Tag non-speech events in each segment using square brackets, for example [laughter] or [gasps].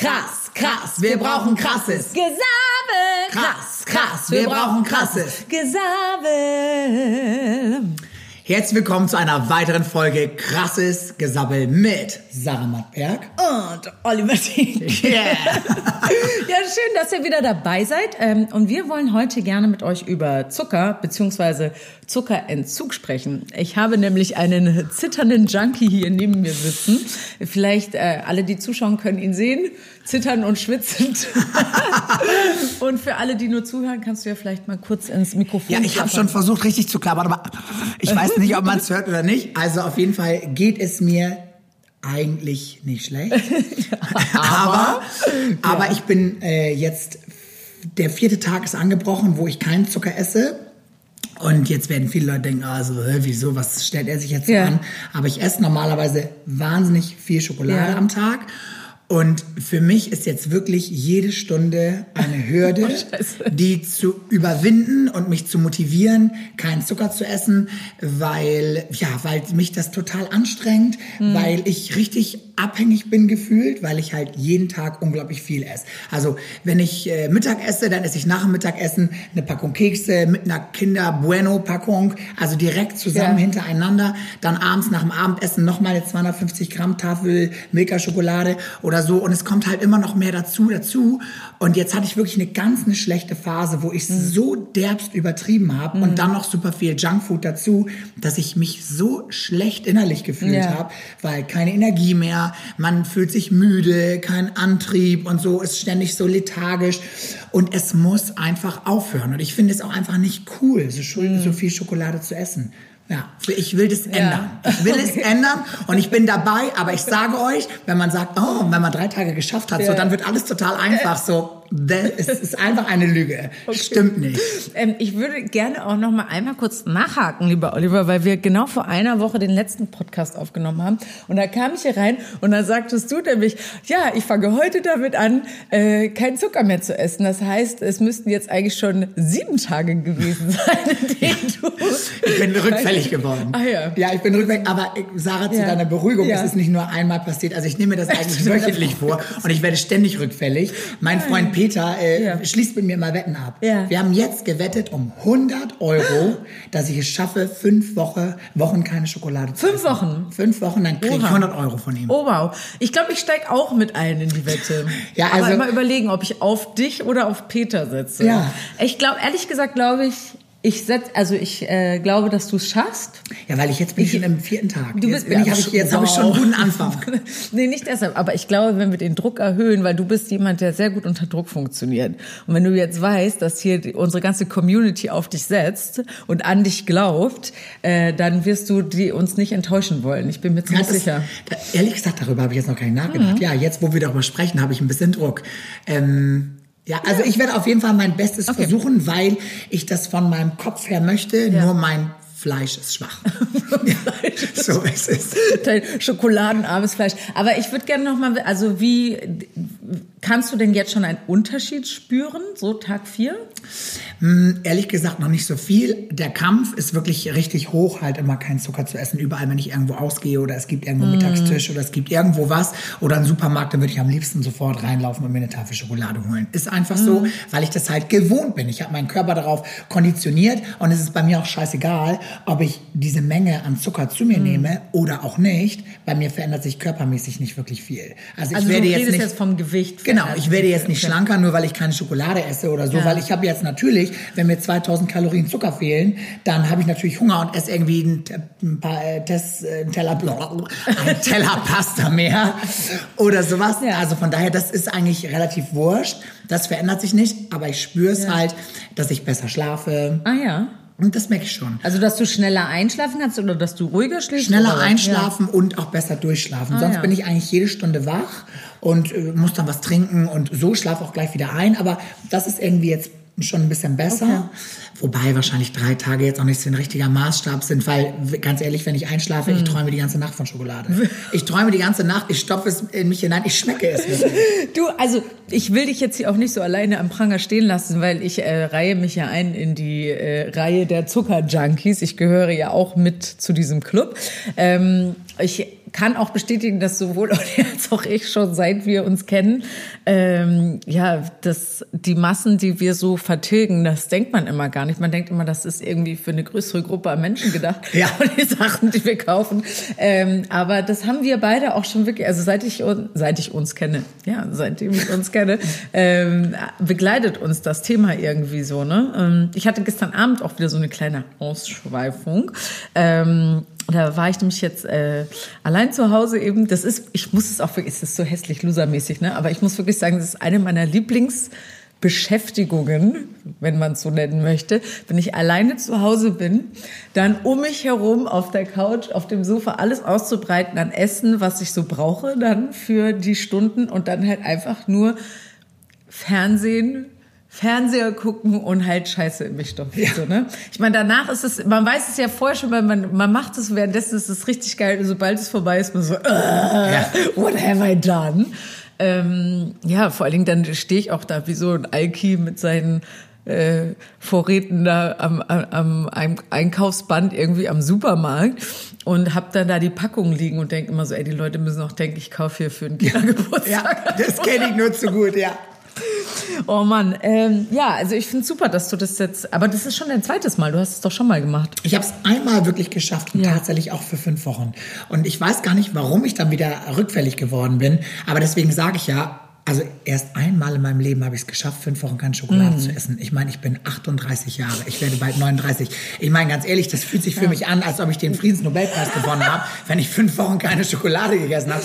krass, krass, wir brauchen krasses. Gesabel. Krass, krass, wir brauchen krasses. Gesabel. Herzlich willkommen zu einer weiteren Folge Krasses Gesabbel mit Sarah Mattberg. Und Oliver Dien. [laughs] Yeah. Ja, schön, dass ihr wieder dabei seid. Ähm, Und wir wollen heute gerne mit euch über Zucker bzw. Zuckerentzug sprechen. Ich habe nämlich einen zitternden Junkie hier neben mir sitzen. Vielleicht äh, alle, die zuschauen, können ihn sehen. Zittern und schwitzend. [laughs] und für alle, die nur zuhören, kannst du ja vielleicht mal kurz ins Mikrofon Ja, ich habe schon versucht, richtig zu klappern, aber ich weiß nicht, ob man es hört oder nicht. Also auf jeden Fall geht es mir eigentlich nicht schlecht. [laughs] aber, aber ich bin äh, jetzt, der vierte Tag ist angebrochen, wo ich keinen Zucker esse. Und jetzt werden viele Leute denken, so, hä, wieso, was stellt er sich jetzt Ja. an? Aber ich esse normalerweise wahnsinnig viel Schokolade Ja. am Tag. Und für mich ist jetzt wirklich jede Stunde eine Hürde, [laughs] Scheiße. die zu überwinden und mich zu motivieren, keinen Zucker zu essen, weil, ja, weil mich das total anstrengt, weil ich richtig abhängig bin gefühlt, weil ich halt jeden Tag unglaublich viel esse. Also, wenn ich äh, Mittag esse, dann esse ich nach dem Mittagessen eine Packung Kekse mit einer Kinder Bueno Packung, also direkt zusammen Ja. hintereinander. Dann abends nach dem Abendessen nochmal eine 250 Gramm Tafel Milka Schokolade oder so. Und es kommt halt immer noch mehr dazu, dazu. Und jetzt hatte ich wirklich eine ganz eine schlechte Phase, wo ich so derbst übertrieben habe und dann noch super viel Junkfood dazu, dass ich mich so schlecht innerlich gefühlt Ja. habe, weil keine Energie mehr, man fühlt sich müde, kein Antrieb und so, ist ständig so lethargisch. Und es muss einfach aufhören. Und ich finde es auch einfach nicht cool, so, so viel Schokolade zu essen. Ja, ich will das ändern. Ich will es [laughs] ändern und ich bin dabei, aber ich sage euch, wenn man sagt, oh, wenn man drei Tage geschafft hat, so, Ja. dann wird alles total einfach. So, das- es ist einfach eine Lüge. Stimmt nicht. Ähm, ich würde gerne auch noch mal einmal kurz nachhaken, lieber Oliver, weil wir genau vor einer Woche den letzten Podcast aufgenommen haben. Und da kam ich hier rein und dann sagtest du nämlich, ja, ich fange heute damit an, äh, keinen Zucker mehr zu essen. Das heißt, es müssten jetzt eigentlich schon sieben Tage gewesen [laughs] sein, in denen du... Ich bin rückfällig geworden. Ah, ja. Ja, ich bin rückfällig. Aber äh, Sarah, zu Ja. deiner Beruhigung, Ja. es ist nicht nur einmal passiert. Also ich nehme mir das [laughs] eigentlich wöchentlich vor und ich werde ständig rückfällig. Mein Freund Peter äh, Ja. schließt mit mir mal Wetten ab. Ja. Wir haben jetzt gewettet um 100 Euro, [laughs] dass ich es schaffe, fünf Woche, Wochen keine Schokolade zu Fünf essen. Wochen? Fünf Wochen, dann kriege ich Oha. 100 Euro von ihm. Oh wow. Ich glaube, ich steige auch mit ein in die Wette. [laughs] Ja, Aber also- immer überlegen, ob ich auf dich oder auf Peter setze. Ja. Ich glaube, ehrlich gesagt, glaube ich, ich setz, also ich äh, glaube, dass du es schaffst. Ja, weil ich jetzt bin ich schon im vierten Tag. Du jetzt bist, bin ich, hab ich, jetzt habe ich schon einen guten Anfang. [laughs] nee, nicht deshalb. Aber ich glaube, wenn wir den Druck erhöhen, weil du bist jemand, der sehr gut unter Druck funktioniert. Und wenn du jetzt weißt, dass hier die, unsere ganze Community auf dich setzt und an dich glaubt, äh, dann wirst du die uns nicht enttäuschen wollen. Ich bin mir Ja, ziemlich das, sicher. Da, ehrlich gesagt, darüber habe ich jetzt noch gar nicht nachgedacht. Mhm. Ja, jetzt, wo wir darüber sprechen, habe ich ein bisschen Druck. Ähm, ja, also ich werde auf jeden Fall mein Bestes Okay. versuchen, weil ich das von meinem Kopf her möchte. Ja. Nur mein Fleisch ist schwach. ja, [laughs] so ist es. [laughs] Dein schokoladenarmes Fleisch. Aber ich würde gerne noch mal, also wie kannst du denn jetzt schon einen Unterschied spüren, so Tag vier? Ehrlich gesagt noch nicht so viel. Der Kampf ist wirklich richtig hoch, halt immer keinen Zucker zu essen. Überall, wenn ich irgendwo ausgehe oder es gibt irgendwo Mhm. Mittagstisch oder es gibt irgendwo was oder einen Supermarkt, dann würde ich am liebsten sofort reinlaufen und mir eine Tafel Schokolade holen. Ist einfach so, Mhm. weil ich das halt gewohnt bin. Ich habe meinen Körper darauf konditioniert und es ist bei mir auch scheißegal, ob ich diese Menge an Zucker zu mir Mhm. nehme oder auch nicht. Bei mir verändert sich körpermäßig nicht wirklich viel. Also ich Also werde du jetzt nicht jetzt vom Gewicht. Genau, ich werde jetzt nicht schlanker, nur weil ich keine Schokolade esse oder so, Ja. weil ich habe jetzt natürlich, wenn mir 2000 Kalorien Zucker fehlen, dann habe ich natürlich Hunger und esse irgendwie ein, ein paar äh, Tess, äh, ein Teller, [laughs] ein Teller Pasta mehr [laughs] oder sowas. Ja. Also von daher, das ist eigentlich relativ wurscht. Das verändert sich nicht, aber ich spüre es Ja. halt, dass ich besser schlafe. Ah ja. Und das merke ich schon. Also dass du schneller einschlafen kannst oder dass du ruhiger schläfst? Schneller einschlafen und auch besser durchschlafen. Ah, Sonst ja. bin ich eigentlich jede Stunde wach und äh, muss dann was trinken und so schlafe auch gleich wieder ein. Aber das ist irgendwie jetzt schon ein bisschen besser. Wobei wahrscheinlich drei Tage jetzt auch nicht so ein richtiger Maßstab sind, weil ganz ehrlich, wenn ich einschlafe, Hm. ich träume die ganze Nacht von Schokolade. Ich träume die ganze Nacht, ich stopfe es in mich hinein, ich schmecke es. [laughs] Du, also ich will dich jetzt hier auch nicht so alleine am Pranger stehen lassen, weil ich äh, reihe mich ja ein in die äh, Reihe der Zuckerjunkies. Ich gehöre ja auch mit zu diesem Club. Ähm, ich kann auch bestätigen, dass sowohl [laughs] als auch ich schon seit wir uns kennen, ähm, ja, dass die Massen, die wir so vertilgen, das denkt man immer gar nicht. Man denkt immer, das ist irgendwie für eine größere Gruppe an Menschen gedacht. Ja. [laughs] die Sachen, die wir kaufen. Ähm, aber das haben wir beide auch schon wirklich, also seit ich, seit ich uns kenne, ja, seitdem ich uns kenne, ähm, begleitet uns das Thema irgendwie so. Ne? Ähm, ich hatte gestern Abend auch wieder so eine kleine Ausschweifung. Ähm, da war ich nämlich jetzt äh, allein zu Hause eben. Das ist, ich muss es auch wirklich, es ist so hässlich losermäßig, ne? Aber ich muss wirklich sagen, das ist eine meiner Lieblingsbeschäftigungen, wenn man es so nennen möchte, wenn ich alleine zu Hause bin, dann um mich herum auf der Couch, auf dem Sofa alles auszubreiten an Essen, was ich so brauche dann für die Stunden und dann halt einfach nur Fernsehen, Fernseher gucken und halt Scheiße in mich stopfen. Ja. So, ne? Ich meine, danach ist es, man weiß es ja vorher schon, weil man, man macht es währenddessen ist es richtig geil. Und sobald es vorbei ist, man so, äh, ja. what have I done? Ähm, ja, vor allen Dingen dann stehe ich auch da wie so ein Alki mit seinen äh, Vorräten da am, am, am Einkaufsband irgendwie am Supermarkt und hab dann da die Packungen liegen und denke immer so, ey, die Leute müssen auch denken, ich kaufe hier für einen Kindergeburtstag. Ja, das kenne ich nur zu gut, ja. Oh Mann, ähm, ja, also ich finde super, dass du das jetzt, aber das ist schon dein zweites Mal, du hast es doch schon mal gemacht. Ich habe es einmal wirklich geschafft und ja. tatsächlich auch für fünf Wochen. Und ich weiß gar nicht, warum ich dann wieder rückfällig geworden bin, aber deswegen sage ich ja, also erst einmal in meinem Leben habe ich es geschafft, fünf Wochen keine Schokolade mm. zu essen. Ich meine, ich bin 38 Jahre, ich werde bald 39. Ich meine, ganz ehrlich, das fühlt sich für ja. mich an, als ob ich den Friedensnobelpreis gewonnen habe, wenn ich fünf Wochen keine Schokolade gegessen habe.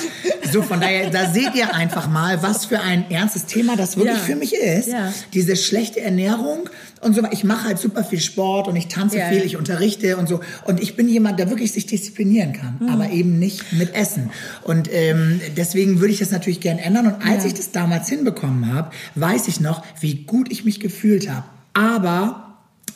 So, von daher, da seht ihr einfach mal, was für ein ernstes Thema das wirklich ja. für mich ist. Ja. Diese schlechte Ernährung und so. Ich mache halt super viel Sport und ich tanze viel, ich unterrichte und so. Und ich bin jemand, der wirklich sich disziplinieren kann, mm. aber eben nicht mit Essen. Und ähm, deswegen würde ich das natürlich gern ändern. Und als ich das damals hinbekommen habe, weiß ich noch, wie gut ich mich gefühlt habe. Aber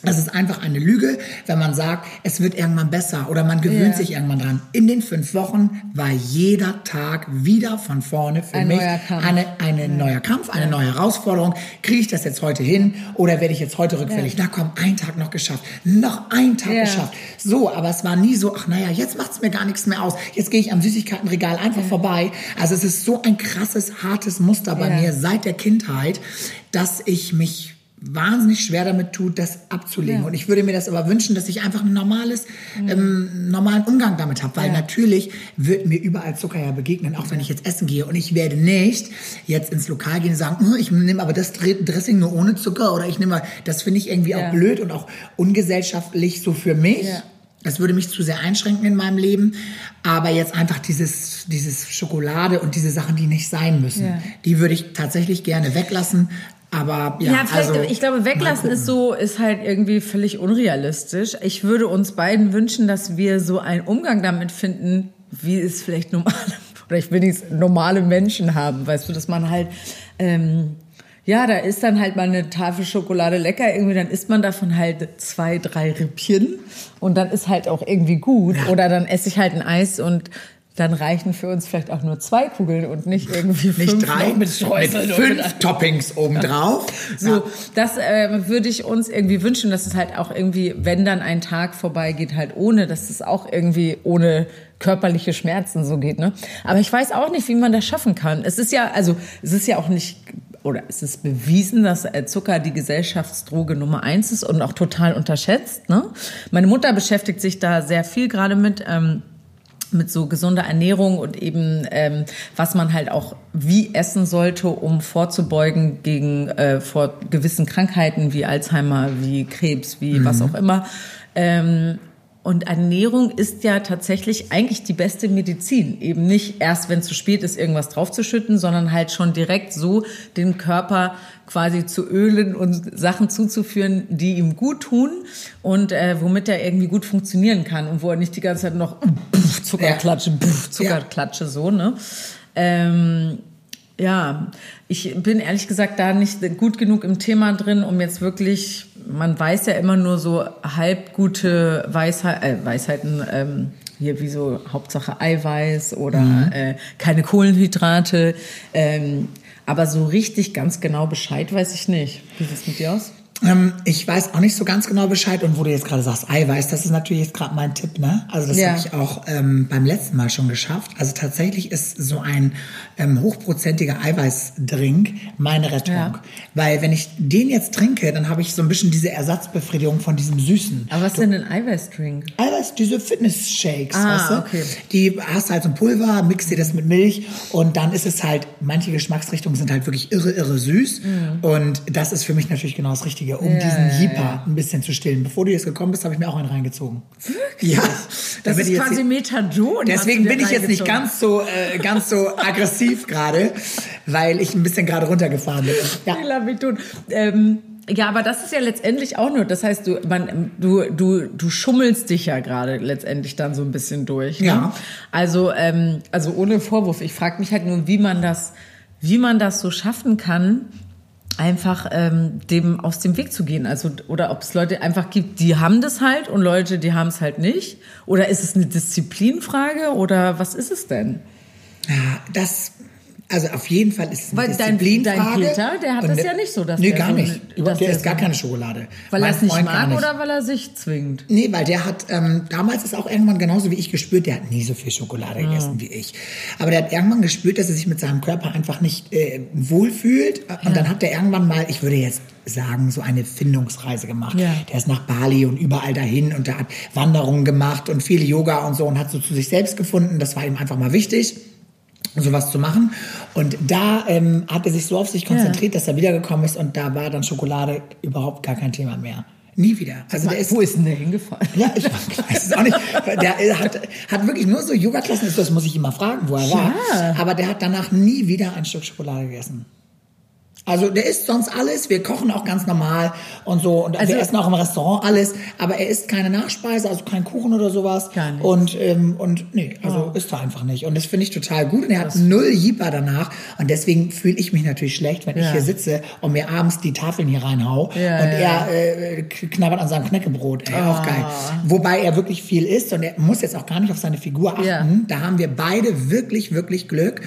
das ist einfach eine Lüge, wenn man sagt, es wird irgendwann besser oder man gewöhnt yeah. sich irgendwann dran. In den fünf Wochen war jeder Tag wieder von vorne für ein mich eine, eine ja. neuer Kampf, eine ja. neue Herausforderung. Kriege ich das jetzt heute hin oder werde ich jetzt heute rückfällig? Ja. Na komm, ein Tag noch geschafft, noch ein Tag geschafft. So, aber es war nie so, ach naja, jetzt macht es mir gar nichts mehr aus. Jetzt gehe ich am Süßigkeitenregal einfach vorbei. Also es ist so ein krasses, hartes Muster bei mir seit der Kindheit, dass ich mich wahnsinnig schwer damit tut, das abzulegen. Ja. Und ich würde mir das aber wünschen, dass ich einfach ein normales, mhm. ähm, normalen Umgang damit habe. Weil ja. natürlich wird mir überall Zucker ja begegnen, auch wenn ich jetzt essen gehe. Und ich werde nicht jetzt ins Lokal gehen und sagen, hm, ich nehme aber das Dressing nur ohne Zucker oder ich nehme, das finde ich irgendwie ja. auch blöd und auch ungesellschaftlich so für mich. Das würde mich zu sehr einschränken in meinem Leben. Aber jetzt einfach dieses, dieses Schokolade und diese Sachen, die nicht sein müssen, ja. die würde ich tatsächlich gerne weglassen. Aber ja, ja vielleicht, also, ich glaube, weglassen ist so, ist halt irgendwie völlig unrealistisch. Ich würde uns beiden wünschen, dass wir so einen Umgang damit finden, wie es vielleicht normale, [laughs] oder ich will nicht normale Menschen haben, weißt du, dass man halt, ähm, ja, da ist dann halt mal eine Tafel Schokolade lecker, irgendwie, dann isst man davon halt zwei, drei Rippchen und dann ist halt auch irgendwie gut. Ja. Oder dann esse ich halt ein Eis und dann reichen für uns vielleicht auch nur zwei Kugeln und nicht irgendwie nicht fünf drei mit, mit fünf Toppings obendrauf. So, ja. das äh, würde ich uns irgendwie wünschen, dass es halt auch irgendwie, wenn dann ein Tag vorbeigeht, halt ohne, dass es auch irgendwie ohne körperliche Schmerzen so geht. Ne? Aber ich weiß auch nicht, wie man das schaffen kann. Es ist ja, also es ist ja auch nicht oder es ist bewiesen, dass äh, Zucker die Gesellschaftsdroge Nummer eins ist und auch total unterschätzt. Ne? Meine Mutter beschäftigt sich da sehr viel gerade mit. Ähm, mit so gesunder Ernährung und eben ähm, was man halt auch wie essen sollte, um vorzubeugen gegen äh, vor gewissen Krankheiten wie Alzheimer, wie Krebs, wie mhm. was auch immer. Ähm, und Ernährung ist ja tatsächlich eigentlich die beste Medizin. Eben nicht erst, wenn es zu spät ist, irgendwas draufzuschütten, sondern halt schon direkt so den Körper quasi zu ölen und Sachen zuzuführen, die ihm gut tun und äh, womit er irgendwie gut funktionieren kann und wo er nicht die ganze Zeit noch pff, Zuckerklatsche, pff, Zuckerklatsche, so, ne? Ähm, ja, ich bin ehrlich gesagt da nicht gut genug im Thema drin, um jetzt wirklich, man weiß ja immer nur so halb gute Weisheit, äh, Weisheiten, ähm, hier wie so Hauptsache Eiweiß oder mhm. äh, keine Kohlenhydrate. Ähm, aber so richtig ganz genau Bescheid weiß ich nicht. Wie sieht es mit dir aus? Ähm, ich weiß auch nicht so ganz genau Bescheid. Und wo du jetzt gerade sagst, Eiweiß, das ist natürlich jetzt gerade mein Tipp, ne? Also das Ja. habe ich auch ähm, beim letzten Mal schon geschafft. Also tatsächlich ist so ein ähm, hochprozentiger Eiweißdrink meine Rettung. Ja. Weil wenn ich den jetzt trinke, dann habe ich so ein bisschen diese Ersatzbefriedigung von diesem Süßen. Aber was ist denn ein Eiweißdrink? Eiweiß, diese Fitness-Shakes, Ah, weißt du? okay. Die hast du halt so ein Pulver, mixt dir das mit Milch und dann ist es halt, manche Geschmacksrichtungen sind halt wirklich irre, irre süß. Und das ist für mich natürlich genau das Richtige, um Mhm. Ja, diesen Jeeper ein bisschen zu stillen. Bevor du jetzt gekommen bist, habe ich mir auch einen reingezogen. Wirklich? Ja. Das ist quasi hier- Methadon. Deswegen bin ich jetzt nicht ganz so, äh, ganz so [laughs] aggressiv gerade, weil ich ein bisschen gerade runtergefahren bin. Ja. Methadon. Ähm, ja, aber das ist ja letztendlich auch nur, das heißt, du, man, du, du, du schummelst dich ja gerade letztendlich dann so ein bisschen durch. Ne? Ja. Also, ähm, also ohne Vorwurf. Ich frage mich halt nur, wie man das, wie man das so schaffen kann, einfach ähm, dem aus dem Weg zu gehen. Also oder ob es Leute einfach gibt, die haben das halt und Leute, die haben es halt nicht. Oder ist es eine Disziplinfrage oder was ist es denn? Ja, das, also auf jeden Fall ist es eine Weil dein- dein Peter, der hat Und das ja nicht so, dass nee, der gar nicht. der der ist gar keine Schokolade. Weil er es nicht Freund mag oder weil er sich zwingt? Nee, weil der hat, ähm, damals ist auch irgendwann genauso wie ich gespürt, der hat nie so viel Schokolade Ah. gegessen wie ich. Aber der hat irgendwann gespürt, dass er sich mit seinem Körper einfach nicht äh, wohlfühlt. Und dann hat er irgendwann mal, ich würde jetzt sagen, so eine Findungsreise gemacht. Ja. Der ist nach Bali und überall dahin und der hat Wanderungen gemacht und viel Yoga und so und hat so zu sich selbst gefunden. Das war ihm einfach mal wichtig sowas zu machen. Und da ähm, hat er sich so auf sich konzentriert, dass er wiedergekommen ist und da war dann Schokolade überhaupt gar kein Thema mehr. Nie wieder. Also der ist Wo ist denn der hingefallen? ja, ich weiß es auch nicht. Der äh, hat, hat wirklich nur so Yoga-Klassen, das muss ich mal fragen, wo er war. Ja. Aber der hat danach nie wieder ein Stück Schokolade gegessen. Also der isst sonst alles, wir kochen auch ganz normal und so. Und Also- wir essen auch im Restaurant alles, aber er isst keine Nachspeise, also kein Kuchen oder sowas. Gar nichts. Und ähm, und nee, also isst er einfach nicht. Und das finde ich total gut. Und er hat null Jipper danach. Und deswegen fühle ich mich natürlich schlecht, wenn ich Ja. hier sitze und mir abends die Tafeln hier reinhau Ja, und ja, er äh, knabbert an seinem Knäckebrot, ey, auch geil. Wobei er wirklich viel isst und er muss jetzt auch gar nicht auf seine Figur achten. Da haben wir beide wirklich, wirklich Glück,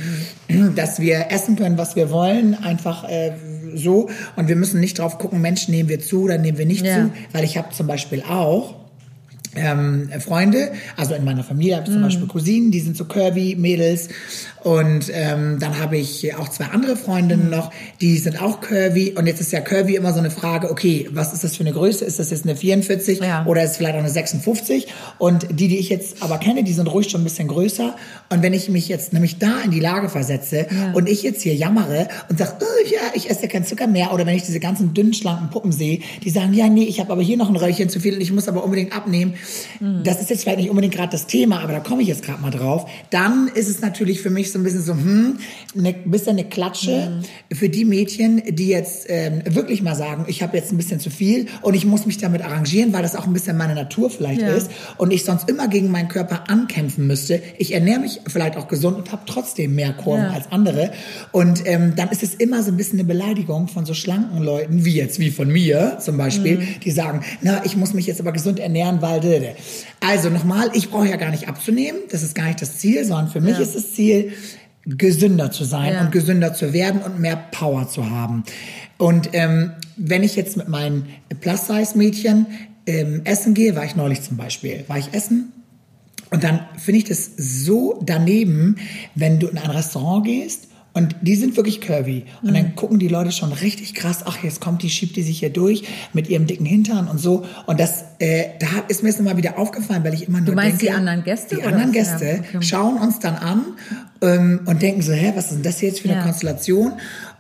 dass wir essen können, was wir wollen, einfach äh, so. Und wir müssen nicht drauf gucken, Mensch, nehmen wir zu oder nehmen wir nicht Ja. zu. Weil ich habe zum Beispiel auch ähm, Freunde, also in meiner Familie habe ich zum Mhm. Beispiel Cousinen, die sind so Curvy-Mädels. Und ähm, dann habe ich auch zwei andere. Freundinnen noch, die sind auch Curvy. Und jetzt ist ja Curvy immer so eine Frage, okay, was ist das für eine Größe? Ist das jetzt eine 44 Ja. oder ist es vielleicht auch eine 56? Und die, die ich jetzt aber kenne, die sind ruhig schon ein bisschen größer. Und wenn ich mich jetzt nämlich da in die Lage versetze und ich jetzt hier jammere und sage, oh, ja, ich esse keinen Zucker mehr, oder wenn ich diese ganzen dünnen, schlanken Puppen sehe, die sagen, ja, nee, ich habe aber hier noch ein Röllchen zu viel und ich muss aber unbedingt abnehmen. Das ist jetzt vielleicht nicht unbedingt gerade das Thema, aber da komme ich jetzt gerade mal drauf. Dann ist es natürlich für mich so ein bisschen so, hm, ein bisschen eine Klatsche für die Mädchen, die jetzt ähm, wirklich mal sagen, ich habe jetzt ein bisschen zu viel und ich muss mich damit arrangieren, weil das auch ein bisschen meine Natur vielleicht Ja. ist und ich sonst immer gegen meinen Körper ankämpfen müsste. Ich ernähre mich vielleicht auch gesund und habe trotzdem mehr Kurven Ja. als andere. Und ähm, dann ist es immer so ein bisschen eine Beleidigung von so schlanken Leuten, wie jetzt, wie von mir zum Beispiel, Mhm. die sagen, na, ich muss mich jetzt aber gesund ernähren, weil... dede. Also nochmal, ich brauche ja gar nicht abzunehmen, das ist gar nicht das Ziel, sondern für mich Ja. ist das Ziel, gesünder zu sein Ja. und gesünder zu werden und mehr Power zu haben. Und ähm, wenn ich jetzt mit meinen Plus-Size-Mädchen ähm, essen gehe, war ich neulich zum Beispiel, war ich essen und dann finde ich das so daneben, wenn du in ein Restaurant gehst und die sind wirklich curvy. Und Mhm. dann gucken die Leute schon richtig krass, ach, jetzt kommt die, schiebt die sich hier durch mit ihrem dicken Hintern und so. Und das, äh, da ist mir das immer wieder aufgefallen, weil ich immer nur meinst denke, die anderen Gäste, Die anderen? Gäste Ja, okay. schauen uns dann an ähm, und denken so, hä, was ist denn das jetzt für eine Ja. Konstellation?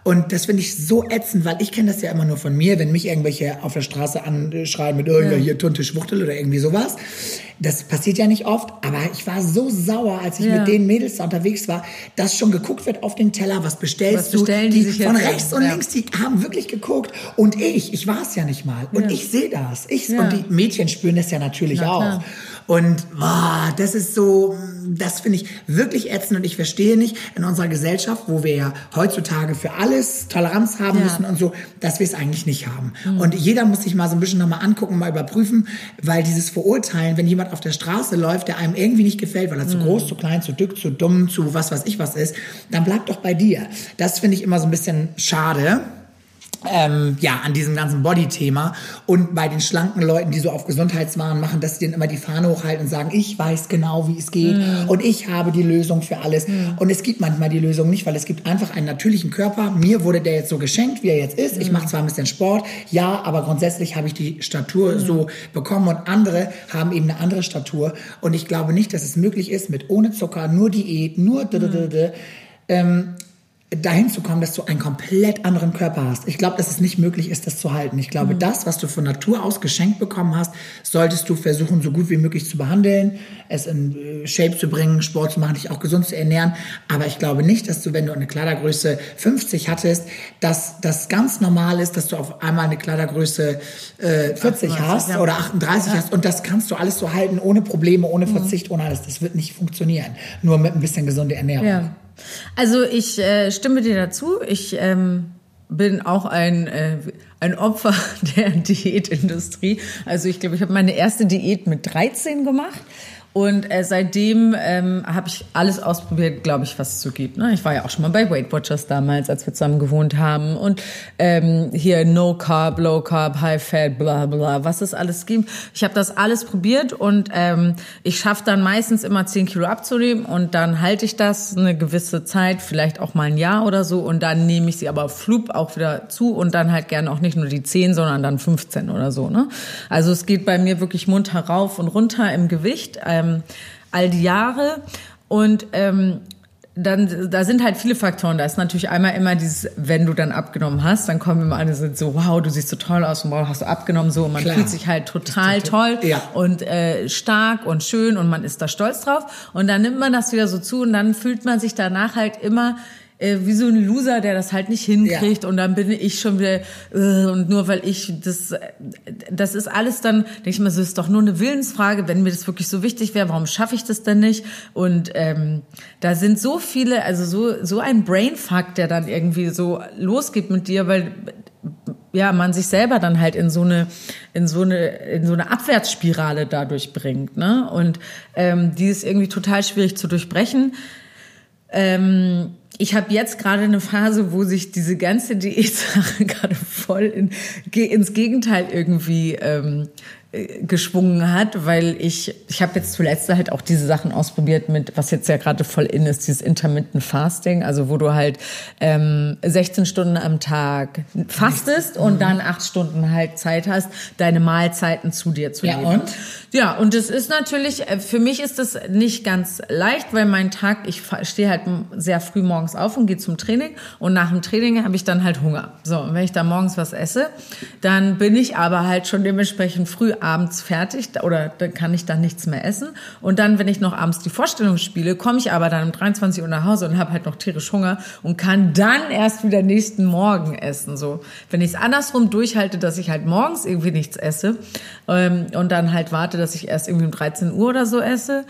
Und das finde ich so ätzend, weil ich kenne das ja immer nur von mir, wenn mich irgendwelche auf der Straße anschreien mit irgendwer hier Tunte Schwuchtel oder irgendwie sowas. Das passiert ja nicht oft, aber ich war so sauer, als ich Ja. mit den Mädels da unterwegs war, dass schon geguckt wird auf den Teller, was bestellst Was du? die sich von rechts und Ja. links, die haben wirklich geguckt. Und ich, ich war es ja nicht mal. Und Ja. ich sehe das. Ich, Ja. Und die Mädchen spüren das ja natürlich Na auch. klar. Und boah, das ist so, das finde ich wirklich ätzend und ich verstehe nicht in unserer Gesellschaft, wo wir ja heutzutage für alles Toleranz haben Ja. müssen und so, dass wir es eigentlich nicht haben. Mhm. Und jeder muss sich mal so ein bisschen nochmal angucken, mal überprüfen, weil dieses Verurteilen, wenn jemand auf der Straße läuft, der einem irgendwie nicht gefällt, weil er Mhm. zu groß, zu klein, zu dick, zu dumm, zu was weiß ich was ist, dann bleib doch bei dir. Das finde ich immer so ein bisschen schade. Ähm, ja, an diesem ganzen Body-Thema. Und bei den schlanken Leuten, die so auf Gesundheitswahn machen, dass sie dann immer die Fahne hochhalten und sagen, ich weiß genau, wie es geht mm. und ich habe die Lösung für alles. Mm. Und es gibt manchmal die Lösung nicht, weil es gibt einfach einen natürlichen Körper. Mir wurde der jetzt so geschenkt, wie er jetzt ist. Mm. Ich mache zwar ein bisschen Sport, ja, aber grundsätzlich habe ich die Statur so bekommen und andere haben eben eine andere Statur. Und ich glaube nicht, dass es möglich ist, mit ohne Zucker, nur Diät, nur ähm, dahin zu kommen, dass du einen komplett anderen Körper hast. Ich glaube, dass es nicht möglich ist, das zu halten. Ich glaube, mhm. das, was du von Natur aus geschenkt bekommen hast, solltest du versuchen, so gut wie möglich zu behandeln, es in äh, Shape zu bringen, Sport zu machen, dich auch gesund zu ernähren. Aber ich glaube nicht, dass du, wenn du eine Kleidergröße 50 hattest, dass das ganz normal ist, dass du auf einmal eine Kleidergröße äh, 40 38, hast ja. oder 38 ja. hast. Und das kannst du alles so halten, ohne Probleme, ohne mhm. Verzicht, ohne alles. Das wird nicht funktionieren. Nur mit ein bisschen gesunde Ernährung. Ja. Also ich äh, stimme dir dazu. Ich ähm, bin auch ein, äh, ein Opfer [laughs] der Diätindustrie. Also ich glaube, ich habe meine erste Diät mit 13 gemacht. Und äh, seitdem ähm, habe ich alles ausprobiert, glaube ich, was es so gibt. Ne? Ich war ja auch schon mal bei Weight Watchers damals, als wir zusammen gewohnt haben. Und ähm, hier No Carb, Low Carb, High Fat, bla bla, was es alles gibt. Ich habe das alles probiert und ähm, ich schaffe dann meistens immer 10 Kilo abzunehmen und dann halte ich das eine gewisse Zeit, vielleicht auch mal ein Jahr oder so. Und dann nehme ich sie aber flup auch wieder zu und dann halt gerne auch nicht nur die 10, sondern dann 15 oder so. Ne? Also es geht bei mir wirklich munter rauf und runter im Gewicht. Ähm, ähm, all die Jahre. Und ähm, dann, da sind halt viele Faktoren. Da ist natürlich einmal immer dieses, wenn du dann abgenommen hast, dann kommen immer alle sind so, wow, du siehst so toll aus und wow, hast du abgenommen so. Und man Klar. fühlt sich halt total toll ja. und äh, stark und schön und man ist da stolz drauf. Und dann nimmt man das wieder so zu und dann fühlt man sich danach halt immer äh, wie so ein Loser, der das halt nicht hinkriegt ja. und dann bin ich schon wieder äh, und nur weil ich das das ist alles dann denke ich mir so ist doch nur eine Willensfrage, wenn mir das wirklich so wichtig wäre, warum schaffe ich das denn nicht? Und ähm, da sind so viele, also so so ein Brainfuck, der dann irgendwie so losgeht mit dir, weil ja, man sich selber dann halt in so eine in so eine in so eine Abwärtsspirale dadurch bringt, ne? Und ähm, die ist irgendwie total schwierig zu durchbrechen. Ähm, ich habe jetzt gerade eine Phase, wo sich diese ganze Diät-Sache [laughs] gerade voll in, ins Gegenteil irgendwie ähm, äh, geschwungen hat, weil ich, ich habe jetzt zuletzt halt auch diese Sachen ausprobiert mit, was jetzt ja gerade voll in ist, dieses Intermittent Fasting, also wo du halt ähm, 16 Stunden am Tag fastest und dann acht Stunden halt Zeit hast, deine Mahlzeiten zu dir zu nehmen. Ja, und? Ja, und es ist natürlich, äh, für mich ist das nicht ganz leicht, weil mein Tag, ich stehe halt sehr früh morgens auf und gehe zum Training und nach dem Training habe ich dann halt Hunger. So, und wenn ich da morgens was esse, dann bin ich aber halt schon dementsprechend früh abends fertig oder dann kann ich dann nichts mehr essen. Und dann, wenn ich noch abends die Vorstellung spiele, komme ich aber dann um 23 Uhr nach Hause und habe halt noch tierisch Hunger und kann dann erst wieder nächsten Morgen essen. So, wenn ich es andersrum durchhalte, dass ich halt morgens irgendwie nichts esse ähm, und dann halt warte, dass ich erst irgendwie um 13 Uhr oder so esse,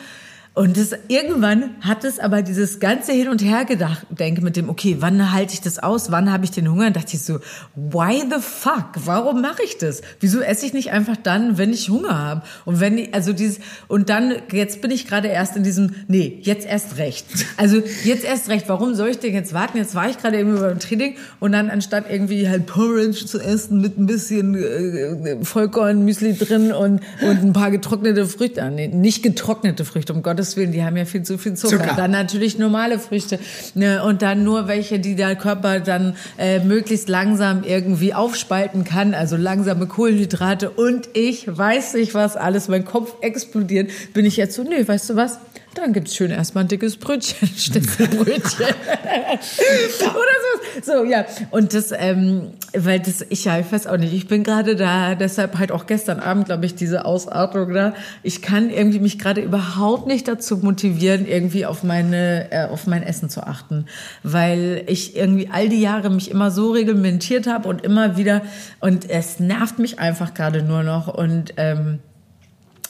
und das, irgendwann hat es aber dieses ganze Hin und Her gedacht, denke mit dem, okay, wann halte ich das aus? Wann habe ich den Hunger? Und dachte ich so, why the fuck? Warum mache ich das? Wieso esse ich nicht einfach dann, wenn ich Hunger habe? Und wenn also dieses, und dann, jetzt bin ich gerade erst in diesem, nee, jetzt erst recht. Also jetzt erst recht. Warum soll ich denn jetzt warten? Jetzt war ich gerade irgendwie beim Training und dann anstatt irgendwie halt Porridge zu essen mit ein bisschen äh, Vollkornmüsli drin und, und ein paar getrocknete Früchte, ah, nee, nicht getrocknete Früchte, um Gottes Gottes Willen, die haben ja viel zu viel Zucker. Zucker. Dann natürlich normale Früchte ne? und dann nur welche, die der Körper dann äh, möglichst langsam irgendwie aufspalten kann, also langsame Kohlenhydrate und ich weiß nicht was alles, mein Kopf explodiert, bin ich jetzt so, nee, weißt du was? Dann gibt's schön erstmal ein dickes Brötchen, [laughs] Schnitzelbrötchen. [laughs] Oder so. So, ja. Und das, ähm, weil das, ich ja, ich weiß auch nicht, ich bin gerade da, deshalb halt auch gestern Abend, glaube ich, diese Ausatmung da. Ich kann irgendwie mich gerade überhaupt nicht dazu motivieren, irgendwie auf meine, äh, auf mein Essen zu achten. Weil ich irgendwie all die Jahre mich immer so reglementiert habe und immer wieder, und es nervt mich einfach gerade nur noch. Und ähm,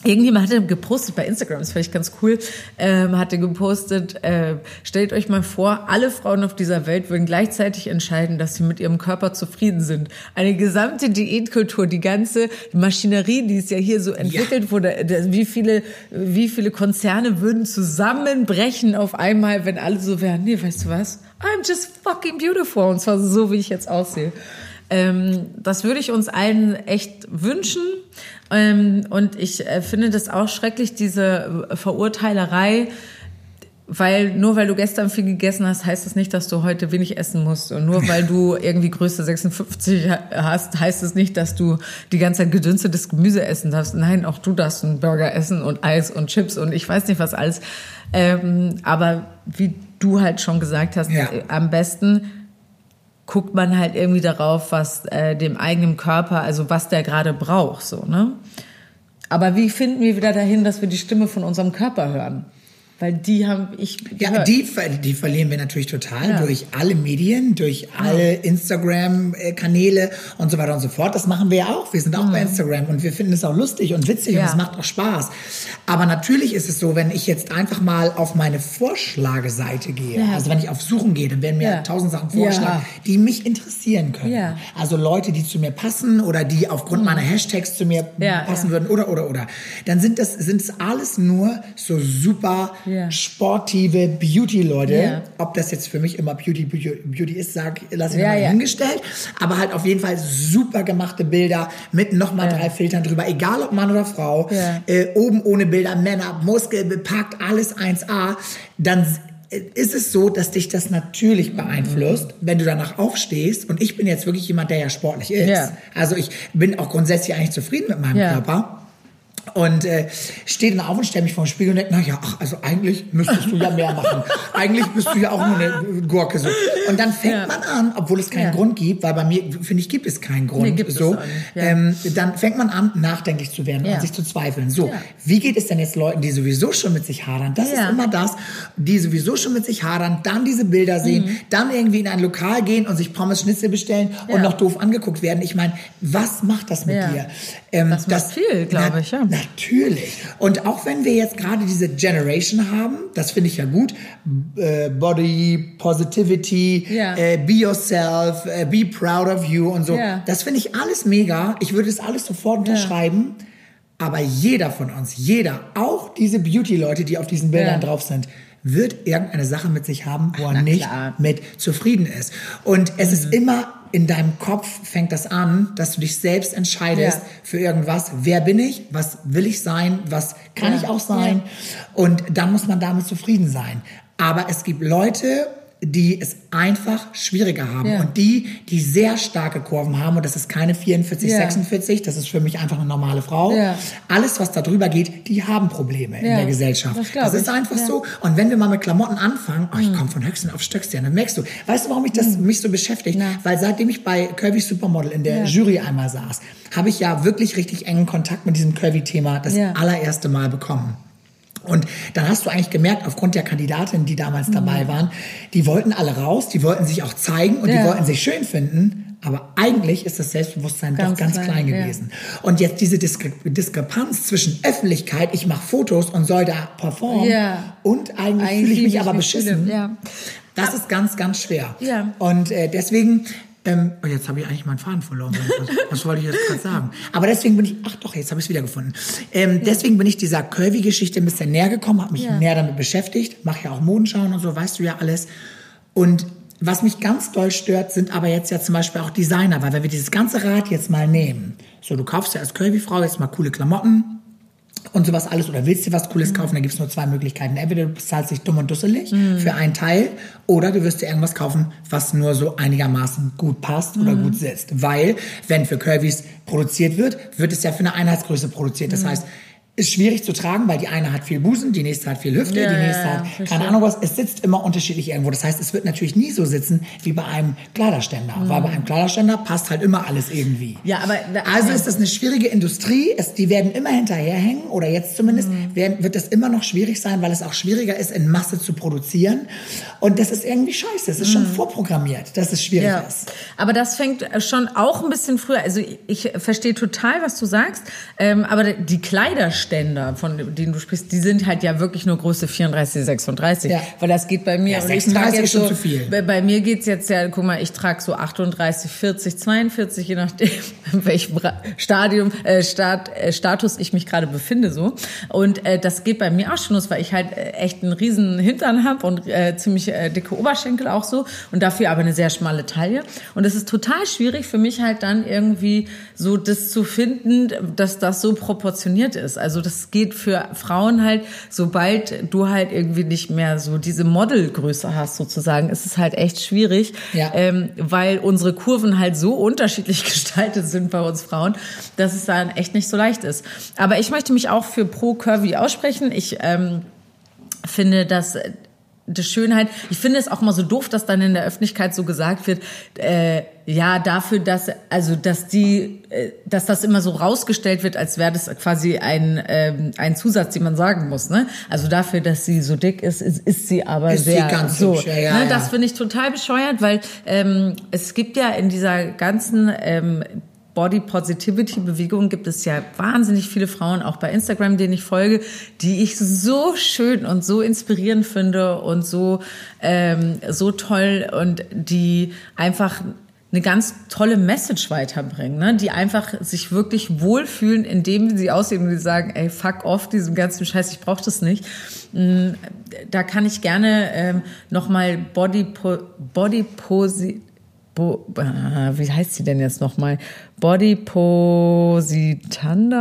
Irgendjemand hatte gepostet bei Instagram, das fand ich ganz cool, ähm, hatte gepostet, äh, stellt euch mal vor, alle Frauen auf dieser Welt würden gleichzeitig entscheiden, dass sie mit ihrem Körper zufrieden sind. Eine gesamte Diätkultur, die ganze Maschinerie, die ist ja hier so entwickelt ja. wurde, wie viele, wie viele Konzerne würden zusammenbrechen auf einmal, wenn alle so wären, nee, weißt du was? I'm just fucking beautiful. Und zwar so, wie ich jetzt aussehe. Ähm, das würde ich uns allen echt wünschen. Ähm, und ich äh, finde das auch schrecklich, diese Verurteilerei weil nur weil du gestern viel gegessen hast, heißt das nicht, dass du heute wenig essen musst. Und nur weil du [laughs] irgendwie Größe 56 hast, heißt es das nicht, dass du die ganze Zeit gedünstetes Gemüse essen darfst. Nein, auch du darfst einen Burger essen und Eis und Chips und ich weiß nicht was alles. Ähm, aber wie du halt schon gesagt hast, ja. Äh, am besten guckt man halt irgendwie darauf, was äh, dem eigenen Körper, also was der gerade braucht, so, ne? Aber wie finden wir wieder dahin, dass wir die Stimme von unserem Körper hören? Weil die haben ich gehört. Ja, die, die verlieren wir natürlich total ja. durch alle Medien, durch alle Instagram-Kanäle und so weiter und so fort. Das machen wir ja auch. Wir sind auch mhm. bei Instagram und wir finden es auch lustig und witzig ja. und es macht auch Spaß. Aber natürlich ist es so, wenn ich jetzt einfach mal auf meine Vorschlageseite gehe, ja. also wenn ich auf Suchen gehe, dann werden mir tausend Sachen vorgeschlagen, die mich interessieren können. Also Leute, die zu mir passen oder die aufgrund mhm. meiner Hashtags zu mir passen würden oder, oder, oder. Dann sind das, sind es alles nur so super yeah. sportive Beauty-Leute. Yeah. Ob das jetzt für mich immer Beauty, Beauty, Beauty ist, sag, lasse ich ja, mal ja. hingestellt. Aber halt auf jeden Fall super gemachte Bilder mit nochmal ja. drei Filtern drüber. Egal ob Mann oder Frau. Äh, oben ohne Bilder, Männer, Muskel bepackt, alles 1A. Dann ist es so, dass dich das natürlich beeinflusst, mhm. wenn du danach aufstehst. Und ich bin jetzt wirklich jemand, der ja sportlich ist. Also ich bin auch grundsätzlich eigentlich zufrieden mit meinem. Körper. Und äh, stehe dann auf und stelle mich vor den Spiegel und denke, na ja, ach, also eigentlich müsstest du ja mehr machen. eigentlich bist du ja auch nur eine Gurke so. Und dann fängt ja. man an, obwohl es keinen ja. Grund gibt, weil bei mir, finde ich, gibt es keinen Grund. Nee, gibt so. Ja. Ähm, dann fängt man an, nachdenklich zu werden und sich zu zweifeln. So, wie geht es denn jetzt Leuten, die sowieso schon mit sich hadern? Das ist immer das, die sowieso schon mit sich hadern, dann diese Bilder sehen, mhm. dann irgendwie in ein Lokal gehen und sich Pommes Schnitzel bestellen und noch doof angeguckt werden. Ich meine, was macht das mit dir? Ähm, das macht das, viel, glaube ich, ja. Natürlich. Und auch wenn wir jetzt gerade diese Generation haben, das finde ich ja gut, äh, Body, Positivity, ja. äh, Be Yourself, äh, Be Proud of You und so, ja. das finde ich alles mega. Ich würde es alles sofort unterschreiben. Ja. Aber jeder von uns, jeder, auch diese Beauty-Leute, die auf diesen Bildern drauf sind, wird irgendeine Sache mit sich haben, wo Ach, er nicht klar. mit zufrieden ist. Und es mhm. ist immer in deinem Kopf fängt das an, dass du dich selbst entscheidest ja. für irgendwas. Wer bin ich? Was will ich sein? Was kann ja. ich auch sein? Und dann muss man damit zufrieden sein. Aber es gibt Leute, die es einfach schwieriger haben. Ja. Und die, die sehr starke Kurven haben, und das ist keine 44, ja. 46, das ist für mich einfach eine normale Frau. Ja. Alles, was da drüber geht, die haben Probleme in der Gesellschaft. Das, das ist einfach so. Und wenn wir mal mit Klamotten anfangen, oh, ich mhm. komme von Höchsten auf Stöckchen, dann merkst du, weißt du, warum mich das mhm. mich so beschäftigt? Weil seitdem ich bei Curvy Supermodel in der Jury einmal saß, habe ich ja wirklich richtig engen Kontakt mit diesem Curvy-Thema das allererste Mal bekommen. Und dann hast du eigentlich gemerkt, aufgrund der Kandidatinnen, die damals mhm. dabei waren, die wollten alle raus, die wollten sich auch zeigen und ja. die wollten sich schön finden. Aber eigentlich ist das Selbstbewusstsein ganz doch ganz klein, klein gewesen. Ja. Und jetzt diese Diskre Diskrepanz zwischen Öffentlichkeit, ich mache Fotos und soll da performen, ja. und eigentlich, eigentlich fühle ich mich aber beschissen. Das ist ganz, ganz schwer. Und äh, deswegen ähm, oh, jetzt habe ich eigentlich meinen Faden verloren. Was, was wollte ich jetzt gerade sagen? Aber deswegen bin ich, ach doch, jetzt habe ich es wiedergefunden. Ähm, ja. Deswegen bin ich dieser Curvy-Geschichte ein bisschen näher gekommen, habe mich ja. näher damit beschäftigt, mache ja auch Modenschauen und so, weißt du ja alles. Und was mich ganz doll stört, sind aber jetzt ja zum Beispiel auch Designer, weil wenn wir dieses ganze Rad jetzt mal nehmen, so du kaufst ja als Curvy-Frau jetzt mal coole Klamotten, und sowas alles oder willst dir was Cooles mhm. kaufen, da gibt's nur zwei Möglichkeiten. Entweder du bezahlst dich dumm und dusselig mhm. für einen Teil oder du wirst dir irgendwas kaufen, was nur so einigermaßen gut passt oder mhm. gut sitzt. Weil, wenn für Curvys produziert wird, wird es ja für eine Einheitsgröße produziert. Das mhm. heißt, ist schwierig zu tragen, weil die eine hat viel Busen, die nächste hat viel Hüfte, ja, die nächste hat ja, keine Ahnung was. Es sitzt immer unterschiedlich irgendwo. Das heißt, es wird natürlich nie so sitzen wie bei einem Kleiderständer, mhm. weil bei einem Kleiderständer passt halt immer alles irgendwie. Ja, aber also ist das eine schwierige Industrie. Es, die werden immer hinterherhängen oder jetzt zumindest mhm. werden, wird das immer noch schwierig sein, weil es auch schwieriger ist, in Masse zu produzieren. Und das ist irgendwie scheiße. Es ist mhm. schon vorprogrammiert, dass es schwierig ja. ist. Aber das fängt schon auch ein bisschen früher. Also ich, ich verstehe total, was du sagst. Ähm, aber die Kleiderständer Ständer, von denen du sprichst, die sind halt ja wirklich nur Größe 34, 36. Ja. Weil das geht bei mir. Ja, und ich 36 trage jetzt ist schon so, zu viel. Bei, bei mir geht's jetzt ja, guck mal, ich trage so 38, 40, 42, je nachdem, [laughs] in welchem Stadium, äh, Stat, äh, Status ich mich gerade befinde so. Und äh, das geht bei mir auch schon los, weil ich halt äh, echt einen riesen Hintern habe und äh, ziemlich äh, dicke Oberschenkel auch so und dafür aber eine sehr schmale Taille. Und es ist total schwierig für mich halt dann irgendwie so das zu finden, dass das so proportioniert ist. Also das geht für Frauen halt, sobald du halt irgendwie nicht mehr so diese Modelgröße hast sozusagen, ist es halt echt schwierig, Ja. ähm, weil unsere Kurven halt so unterschiedlich [laughs] gestaltet sind bei uns Frauen, dass es dann echt nicht so leicht ist. Aber ich möchte mich auch für Pro Curvy aussprechen. Ich ähm, finde, dass die Schönheit, ich finde es auch mal so doof, dass dann in der Öffentlichkeit so gesagt wird, äh, ja, dafür, dass, also, dass die, äh, dass das immer so rausgestellt wird, als wäre das quasi ein, ähm, ein Zusatz, den man sagen muss, ne? Also dafür, dass sie so dick ist, ist, ist sie aber Ist sie sehr ganz so. hübsch, ja, ja, ne? ja. Das finde ich total bescheuert, weil ähm, es gibt ja in dieser ganzen ähm, Body Positivity Bewegung gibt es ja wahnsinnig viele Frauen, auch bei Instagram, denen ich folge, die ich so schön und so inspirierend finde und so, ähm, so toll und die einfach eine ganz tolle Message weiterbringen, ne? die einfach sich wirklich wohlfühlen, indem sie aussehen und die sagen, ey, fuck off, diesen ganzen Scheiß, ich brauche das nicht. Mm, Da kann ich gerne ähm, nochmal Body, Body Posi Bo, ah, wie heißt sie denn jetzt nochmal? Body Positanda?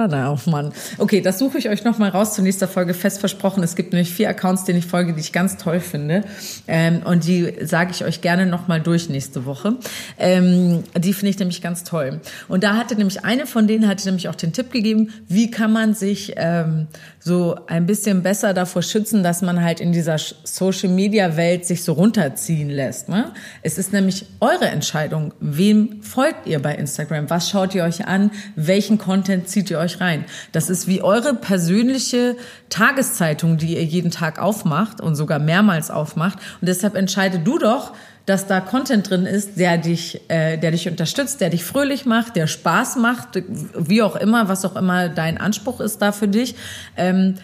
Na, oh Mann. Okay, das suche ich euch nochmal raus zur nächsten Folge. Fest versprochen. Es gibt nämlich vier Accounts, denen ich folge, die ich ganz toll finde. Ähm, und die sage ich euch gerne nochmal durch nächste Woche. Ähm, die finde ich nämlich ganz toll. Und da hatte nämlich eine von denen hatte nämlich auch den Tipp gegeben, wie kann man sich ähm, so ein bisschen besser davor schützen, dass man halt in dieser Social Media Welt sich so runterziehen lässt. Ne? Es ist nämlich eure Entscheidung, wem folgt ihr bei Instagram, was schaut ihr euch an, welchen Content zieht ihr euch rein. Das ist wie eure persönliche Tageszeitung, die ihr jeden Tag aufmacht und sogar mehrmals aufmacht. Und deshalb entscheide du doch, dass da Content drin ist, der dich, äh, der dich unterstützt, der dich fröhlich macht, der Spaß macht, wie auch immer, was auch immer dein Anspruch ist da für dich. Ähm,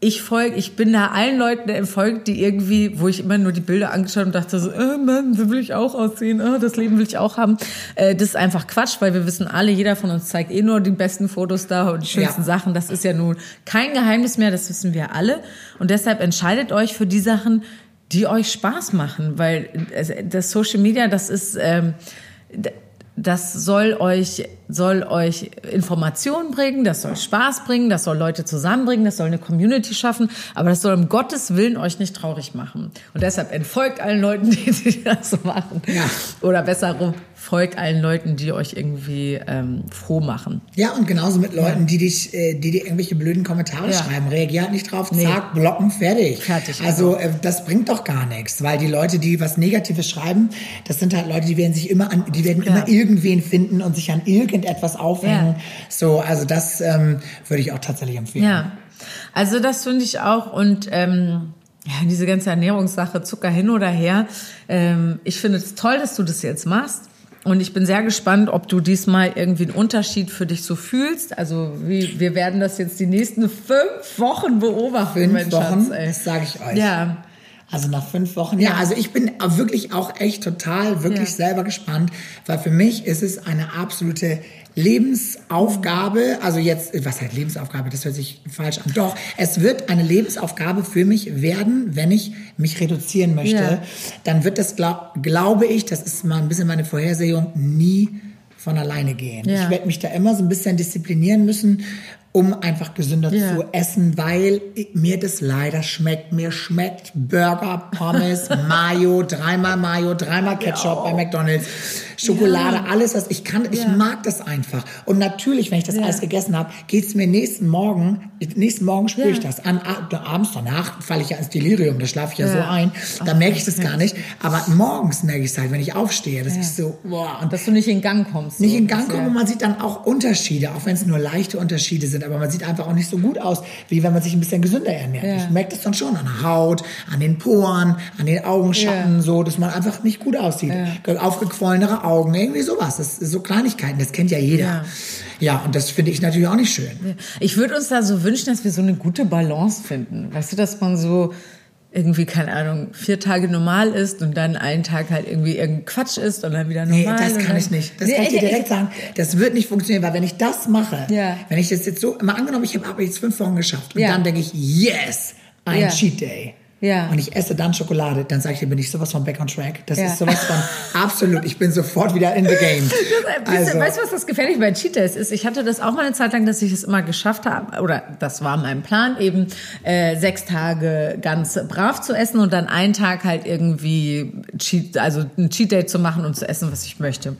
ich folge, ich bin da allen Leuten entfolgt, die irgendwie, wo ich immer nur die Bilder angeschaut und dachte so, äh, Mann, so will ich auch aussehen, äh, das Leben will ich auch haben. Äh, das ist einfach Quatsch, weil wir wissen alle, jeder von uns zeigt eh nur die besten Fotos da und die schönsten Ja. Sachen. Das ist ja nun kein Geheimnis mehr, das wissen wir alle. Und deshalb entscheidet euch für die Sachen, die euch Spaß machen, weil es- das Social Media, das ist, ähm, das soll euch, soll euch Informationen bringen, das soll Spaß bringen, das soll Leute zusammenbringen, das soll eine Community schaffen, aber das soll um Gottes Willen euch nicht traurig machen. Und deshalb entfolgt allen Leuten, die, [laughs] die das so machen. Ja. Oder besser rum, folgt allen Leuten, die euch irgendwie ähm, froh machen. Ja, und genauso mit Leuten, die dich, äh, die dir irgendwelche blöden Kommentare Ja. schreiben. Reagier halt nicht drauf, Nee. zack, blocken, fertig. Fertig, Also äh, das bringt doch gar nichts, weil die Leute, die was Negatives schreiben, das sind halt Leute, die werden sich immer an, die werden Ja. immer irgendwen finden und sich an irgendetwas aufhängen. Ja. So, also das ähm, würde ich auch tatsächlich empfehlen. Ja, also das finde ich auch und ähm, ja, diese ganze Ernährungssache, Zucker hin oder her. Ähm, ich finde es toll, dass du das jetzt machst. Und ich bin sehr gespannt, ob du diesmal irgendwie einen Unterschied für dich so fühlst. Also wie, wir werden das jetzt die nächsten fünf Wochen beobachten, Fünf mein Wochen, Schatz. Ey. das sage ich euch. Ja, Also nach fünf Wochen. Ja, also ich bin wirklich auch echt total, wirklich Ja. selber gespannt, weil für mich ist es eine absolute Lebensaufgabe. Also jetzt, was heißt Lebensaufgabe? Das hört sich falsch an. Doch, es wird eine Lebensaufgabe für mich werden, wenn ich mich reduzieren möchte. Ja. Dann wird das, glaub, glaube ich, das ist mal ein bisschen meine Vorhersehung, nie von alleine gehen. Ja. Ich werde mich da immer so ein bisschen disziplinieren müssen, um einfach gesünder Ja. zu essen, weil mir das leider schmeckt. Mir schmeckt Burger, Pommes, [laughs] Mayo, dreimal Mayo, dreimal Ketchup bei McDonald's, Schokolade, alles was ich kann. Ich Ja. mag das einfach. Und natürlich, wenn ich das Ja. alles gegessen habe, geht's mir nächsten Morgen, nächsten Morgen spüre Ja. ich das. An, abends danach falle ich ja ins Delirium, da schlafe ich ja, Ja. so ein. Da merke ich das das gar nicht. Aber morgens merke ich es halt, wenn ich aufstehe, dass ich so, boah, und dass du nicht in Gang kommst. nicht so. in Gang Das kommen und man sieht dann auch Unterschiede, auch wenn es nur leichte Unterschiede sind. aber man sieht einfach auch nicht so gut aus, wie wenn man sich ein bisschen gesünder ernährt. Ja. Ich merke das dann schon an der Haut, an den Poren, an den Augenschatten, Ja. so, dass man einfach nicht gut aussieht. Aufgequollenere Augen, irgendwie sowas. Das ist so Kleinigkeiten, das kennt ja jeder. Ja. Ja, und das finde ich natürlich auch nicht schön. Ich würde uns da so wünschen, dass wir so eine gute Balance finden. Weißt du, dass man so irgendwie, keine Ahnung, vier Tage normal ist und dann einen Tag halt irgendwie irgendein Quatsch ist und dann wieder Nee, normal. das und kann ich nicht. Das Nee, kann ich dir ich- direkt sagen. Das wird nicht funktionieren, weil wenn ich das mache, Ja. wenn ich das jetzt so, mal angenommen, ich habe aber jetzt fünf Wochen geschafft und Ja. dann denke ich, yes, ein Ja. Cheat Day. Ja. Und ich esse dann Schokolade, dann sage ich dir, bin ich sowas von back on track. Das Ja. ist sowas von [laughs] absolut, ich bin sofort wieder in the game. Also, weißt du, was das Gefährliche bei Cheat Days ist? Ich hatte das auch mal eine Zeit lang, dass ich es immer geschafft habe, oder das war mein Plan, eben äh, sechs Tage ganz brav zu essen und dann einen Tag halt irgendwie Cheat, also ein Cheat Day zu machen und zu essen, was ich möchte.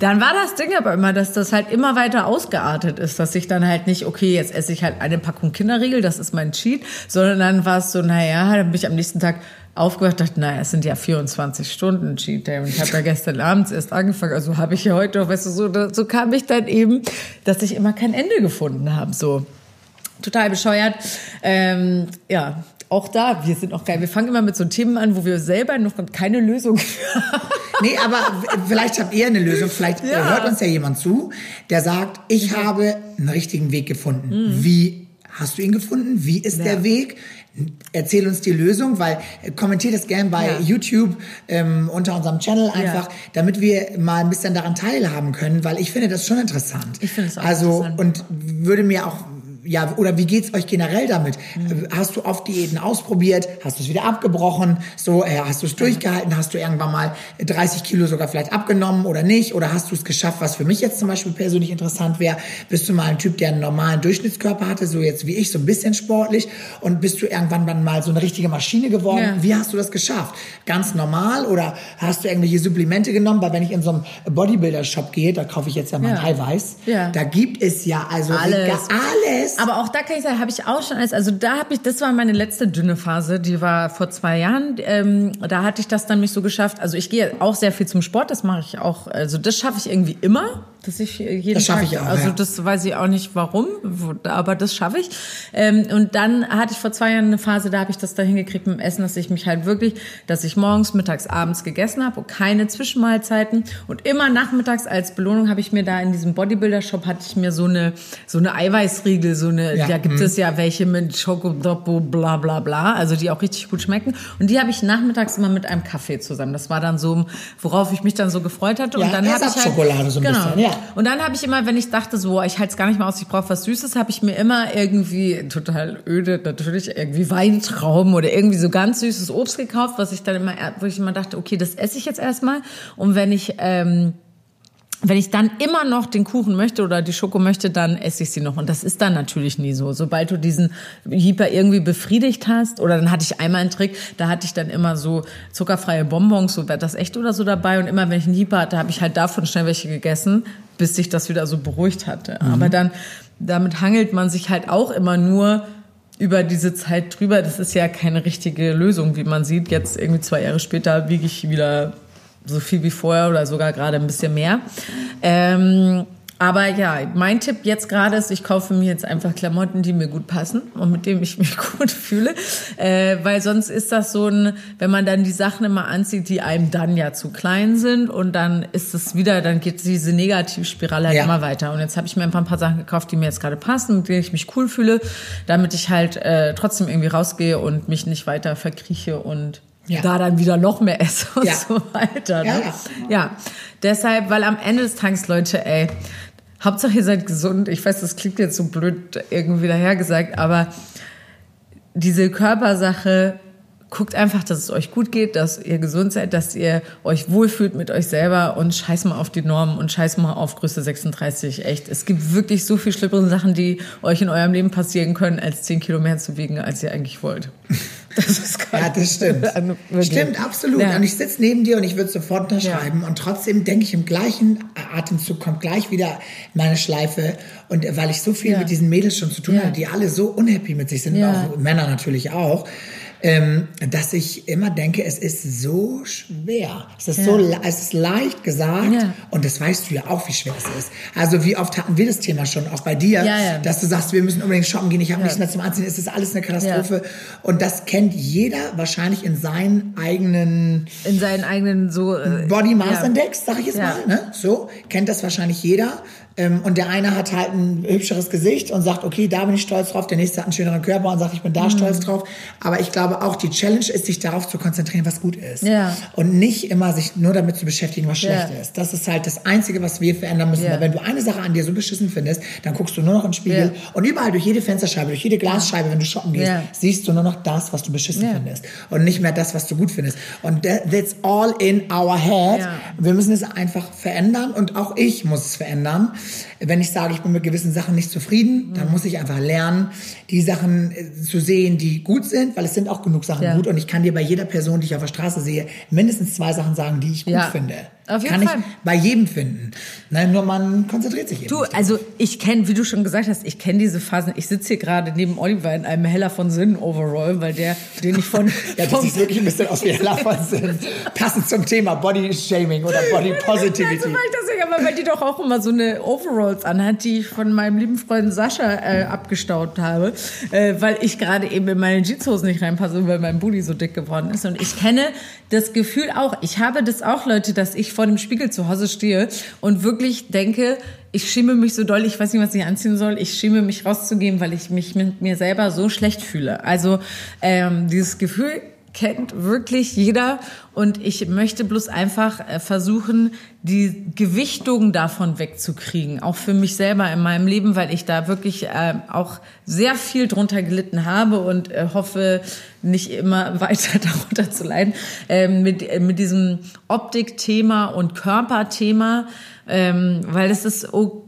Dann war das Ding aber immer, dass das halt immer weiter ausgeartet ist, dass ich dann halt nicht, okay, jetzt esse ich halt eine Packung Kinderriegel, das ist mein Cheat, sondern dann war es so, naja, dann bin ich am nächsten Tag aufgewacht, dachte, naja, es sind ja 24 Stunden Cheat Day und ich habe ja gestern abends erst angefangen, also habe ich ja heute noch, weißt du, so, so kam ich dann eben, dass ich immer kein Ende gefunden habe, so total bescheuert. Ähm, ja, auch da, wir sind auch geil. Wir fangen immer mit so Themen an, wo wir selber noch keine Lösung haben. [laughs] Nee, aber vielleicht habt ihr eine Lösung. Vielleicht Ja. hört uns ja jemand zu, der sagt, ich habe einen richtigen Weg gefunden. Wie hast du ihn gefunden? Wie ist Mhm. Ja. der Weg? Erzähl uns die Lösung, weil äh, kommentiert es gern bei Ja. YouTube ähm, unter unserem Channel einfach, Ja. damit wir mal ein bisschen daran teilhaben können, weil ich finde das schon interessant. Ich finde es auch also, interessant. und würde mir auch ja, oder wie geht's euch generell damit? Mhm. Hast du oft Diäten ausprobiert? Hast du es wieder abgebrochen? So, äh, hast du es durchgehalten? Hast du irgendwann mal 30 Kilo sogar vielleicht abgenommen oder nicht? Oder hast du es geschafft, was für mich jetzt zum Beispiel persönlich interessant wäre? Bist du mal ein Typ, der einen normalen Durchschnittskörper hatte, so jetzt wie ich, so ein bisschen sportlich? Und bist du irgendwann dann mal so eine richtige Maschine geworden? Ja. Wie hast du das geschafft? Ganz normal? Oder hast du irgendwelche Supplemente genommen? Weil wenn ich in so einem Bodybuilder-Shop gehe, da kaufe ich jetzt ja mein Ja. Eiweiß. Ja. Da gibt es ja also Alles. Alles. Alles. Aber auch da kann ich sagen, habe ich auch schon alles. Also da habe ich, das war meine letzte dünne Phase, die war vor zwei Jahren. Ähm, da hatte ich das dann mich so geschafft. Also ich gehe auch sehr viel zum Sport, das mache ich auch. Also das schaffe ich irgendwie immer, dass ich jeden Das schaffe ich auch, Also ja. das weiß ich auch nicht warum, aber das schaffe ich. Ähm, und dann hatte ich vor zwei Jahren eine Phase, da habe ich das da hingekriegt mit dem Essen, dass ich mich halt wirklich, dass ich morgens, mittags, abends gegessen habe und keine Zwischenmahlzeiten. Und immer nachmittags als Belohnung habe ich mir da in diesem Bodybuilder-Shop hatte ich mir so eine, so eine Eiweißriegel, so eine, Ja, da gibt mhm. es ja welche mit Schokodopo, bla bla bla, also die auch richtig gut schmecken. Und die habe ich nachmittags immer mit einem Kaffee zusammen. Das war dann so, worauf ich mich dann so gefreut hatte. Ja, und dann habe ich halt, Ersatzschokolade so ein genau. bisschen, ja. Und dann habe ich immer, wenn ich dachte, so, ich halte es gar nicht mehr aus, ich brauche was Süßes, habe ich mir immer irgendwie total öde, natürlich irgendwie Weintrauben oder irgendwie so ganz süßes Obst gekauft, was ich dann immer, wo ich immer dachte, okay, das esse ich jetzt erstmal. Und wenn ich ähm, wenn ich dann immer noch den Kuchen möchte oder die Schoko möchte, dann esse ich sie noch. Und das ist dann natürlich nie so. Sobald du diesen Hyper irgendwie befriedigt hast, oder dann hatte ich einmal einen Trick, da hatte ich dann immer so zuckerfreie Bonbons, so wäre das echt oder so dabei. Und immer wenn ich einen Hyper hatte, habe ich halt davon schnell welche gegessen, bis sich das wieder so beruhigt hatte. Aber dann, damit hangelt man sich halt auch immer nur über diese Zeit drüber. Das ist ja keine richtige Lösung, wie man sieht. Jetzt irgendwie zwei Jahre später wiege ich wieder so viel wie vorher oder sogar gerade ein bisschen mehr. Ähm, aber ja, mein Tipp jetzt gerade ist, ich kaufe mir jetzt einfach Klamotten, die mir gut passen und mit denen ich mich [laughs] gut fühle. Äh, weil sonst ist das so ein, wenn man dann die Sachen immer anzieht, die einem dann ja zu klein sind und dann ist es wieder, dann geht diese Negativspirale halt Ja. immer weiter. Und jetzt habe ich mir einfach ein paar Sachen gekauft, die mir jetzt gerade passen, mit denen ich mich cool fühle, damit ich halt äh, trotzdem irgendwie rausgehe und mich nicht weiter verkrieche und Ja. da dann wieder noch mehr esse und Ja. so weiter. Ne? Ja. ja, deshalb, weil am Ende des Tages, Leute, ey, Hauptsache ihr seid gesund. Ich weiß, das klingt jetzt so blöd irgendwie dahergesagt, aber diese Körpersache, guckt einfach, dass es euch gut geht, dass ihr gesund seid, dass ihr euch wohlfühlt mit euch selber und scheiß mal auf die Normen und scheiß mal auf Größe 36. Echt, es gibt wirklich so viel schlimmere Sachen, die euch in eurem Leben passieren können, als 10 Kilo mehr zu wiegen, als ihr eigentlich wollt. [laughs] Das ist Ja, das stimmt. [laughs] Stimmt, absolut. Ja. Und ich sitze neben dir und ich würde sofort unterschreiben. Und trotzdem denke ich im gleichen Atemzug kommt gleich wieder meine Schleife. Und weil ich so viel Ja. mit diesen Mädels schon zu tun Ja. hatte, die alle so unhappy mit sich sind, Ja. auch Männer natürlich auch. Ähm, dass ich immer denke, es ist so schwer. Es ist so, le- es ist leicht gesagt Ja. und das weißt du ja auch, wie schwer es ist. Also wie oft hatten wir das Thema schon, auch bei dir, Ja, ja. dass du sagst, wir müssen unbedingt shoppen gehen, ich habe nichts mehr zum Anziehen, es ist alles eine Katastrophe. Und das kennt jeder wahrscheinlich in seinen eigenen In seinen eigenen so. äh, Body Mass ja. Index, sag ich jetzt Ja. mal. Ne? So, kennt das wahrscheinlich jeder. Ähm, und der eine hat halt ein hübscheres Gesicht und sagt, okay, da bin ich stolz drauf. Der nächste hat einen schöneren Körper und sagt, ich bin da Mhm. stolz drauf. Aber ich glaube auch, die Challenge ist, sich darauf zu konzentrieren, was gut ist. Ja. Und nicht immer sich nur damit zu beschäftigen, was Ja. schlecht ist. Das ist halt das Einzige, was wir verändern müssen. Ja. Weil wenn du eine Sache an dir so beschissen findest, dann guckst du nur noch den Spiegel Ja. und überall durch jede Fensterscheibe, durch jede Glasscheibe, wenn du shoppen gehst, Ja. siehst du nur noch das, was du beschissen Ja. findest. Und nicht mehr das, was du gut findest. Und that, that's all in our head. Ja. Wir müssen es einfach verändern und auch ich muss es verändern. Wenn ich sage, ich bin mit gewissen Sachen nicht zufrieden, Mhm. dann muss ich einfach lernen, die Sachen äh, zu sehen, die gut sind, weil es sind auch genug Sachen Ja. gut und ich kann dir bei jeder Person, die ich auf der Straße sehe, mindestens zwei Sachen sagen, die ich gut Ja. finde. Auf jeden kann Fall. ich bei jedem finden. Nein, nur man konzentriert sich eben. Du, also ich kenne, wie du schon gesagt hast, ich kenne diese Phasen. Ich sitze hier gerade neben Oliver in einem Heller von Sinn Overall, weil der, den ich von, [laughs] ja, das sieht wirklich ein bisschen aus wie Hella von Sinn. Passend zum Thema Body Shaming oder Body [laughs] Positivity. Also, weil ich das ja, aber weil die doch auch immer so eine Overalls anhat, die ich von meinem lieben Freund Sascha äh, abgestaubt habe, äh, weil ich gerade eben in meine Jeanshosen nicht reinpasse, weil mein Booty so dick geworden ist. Und ich kenne das Gefühl auch, ich habe das auch, Leute, dass ich vor dem Spiegel zu Hause stehe und wirklich denke, ich schäme mich so doll, ich weiß nicht, was ich anziehen soll. Ich schäme mich rauszugehen, weil ich mich mit mir selber so schlecht fühle. Also ähm, dieses Gefühl kennt wirklich jeder. Und ich möchte bloß einfach äh, versuchen, die Gewichtung davon wegzukriegen, auch für mich selber in meinem Leben, weil ich da wirklich äh, auch sehr viel drunter gelitten habe und äh, hoffe, nicht immer [laughs] weiter darunter zu leiden, ähm, mit, äh, mit diesem Optikthema und Körperthema, ähm, weil es ist okay,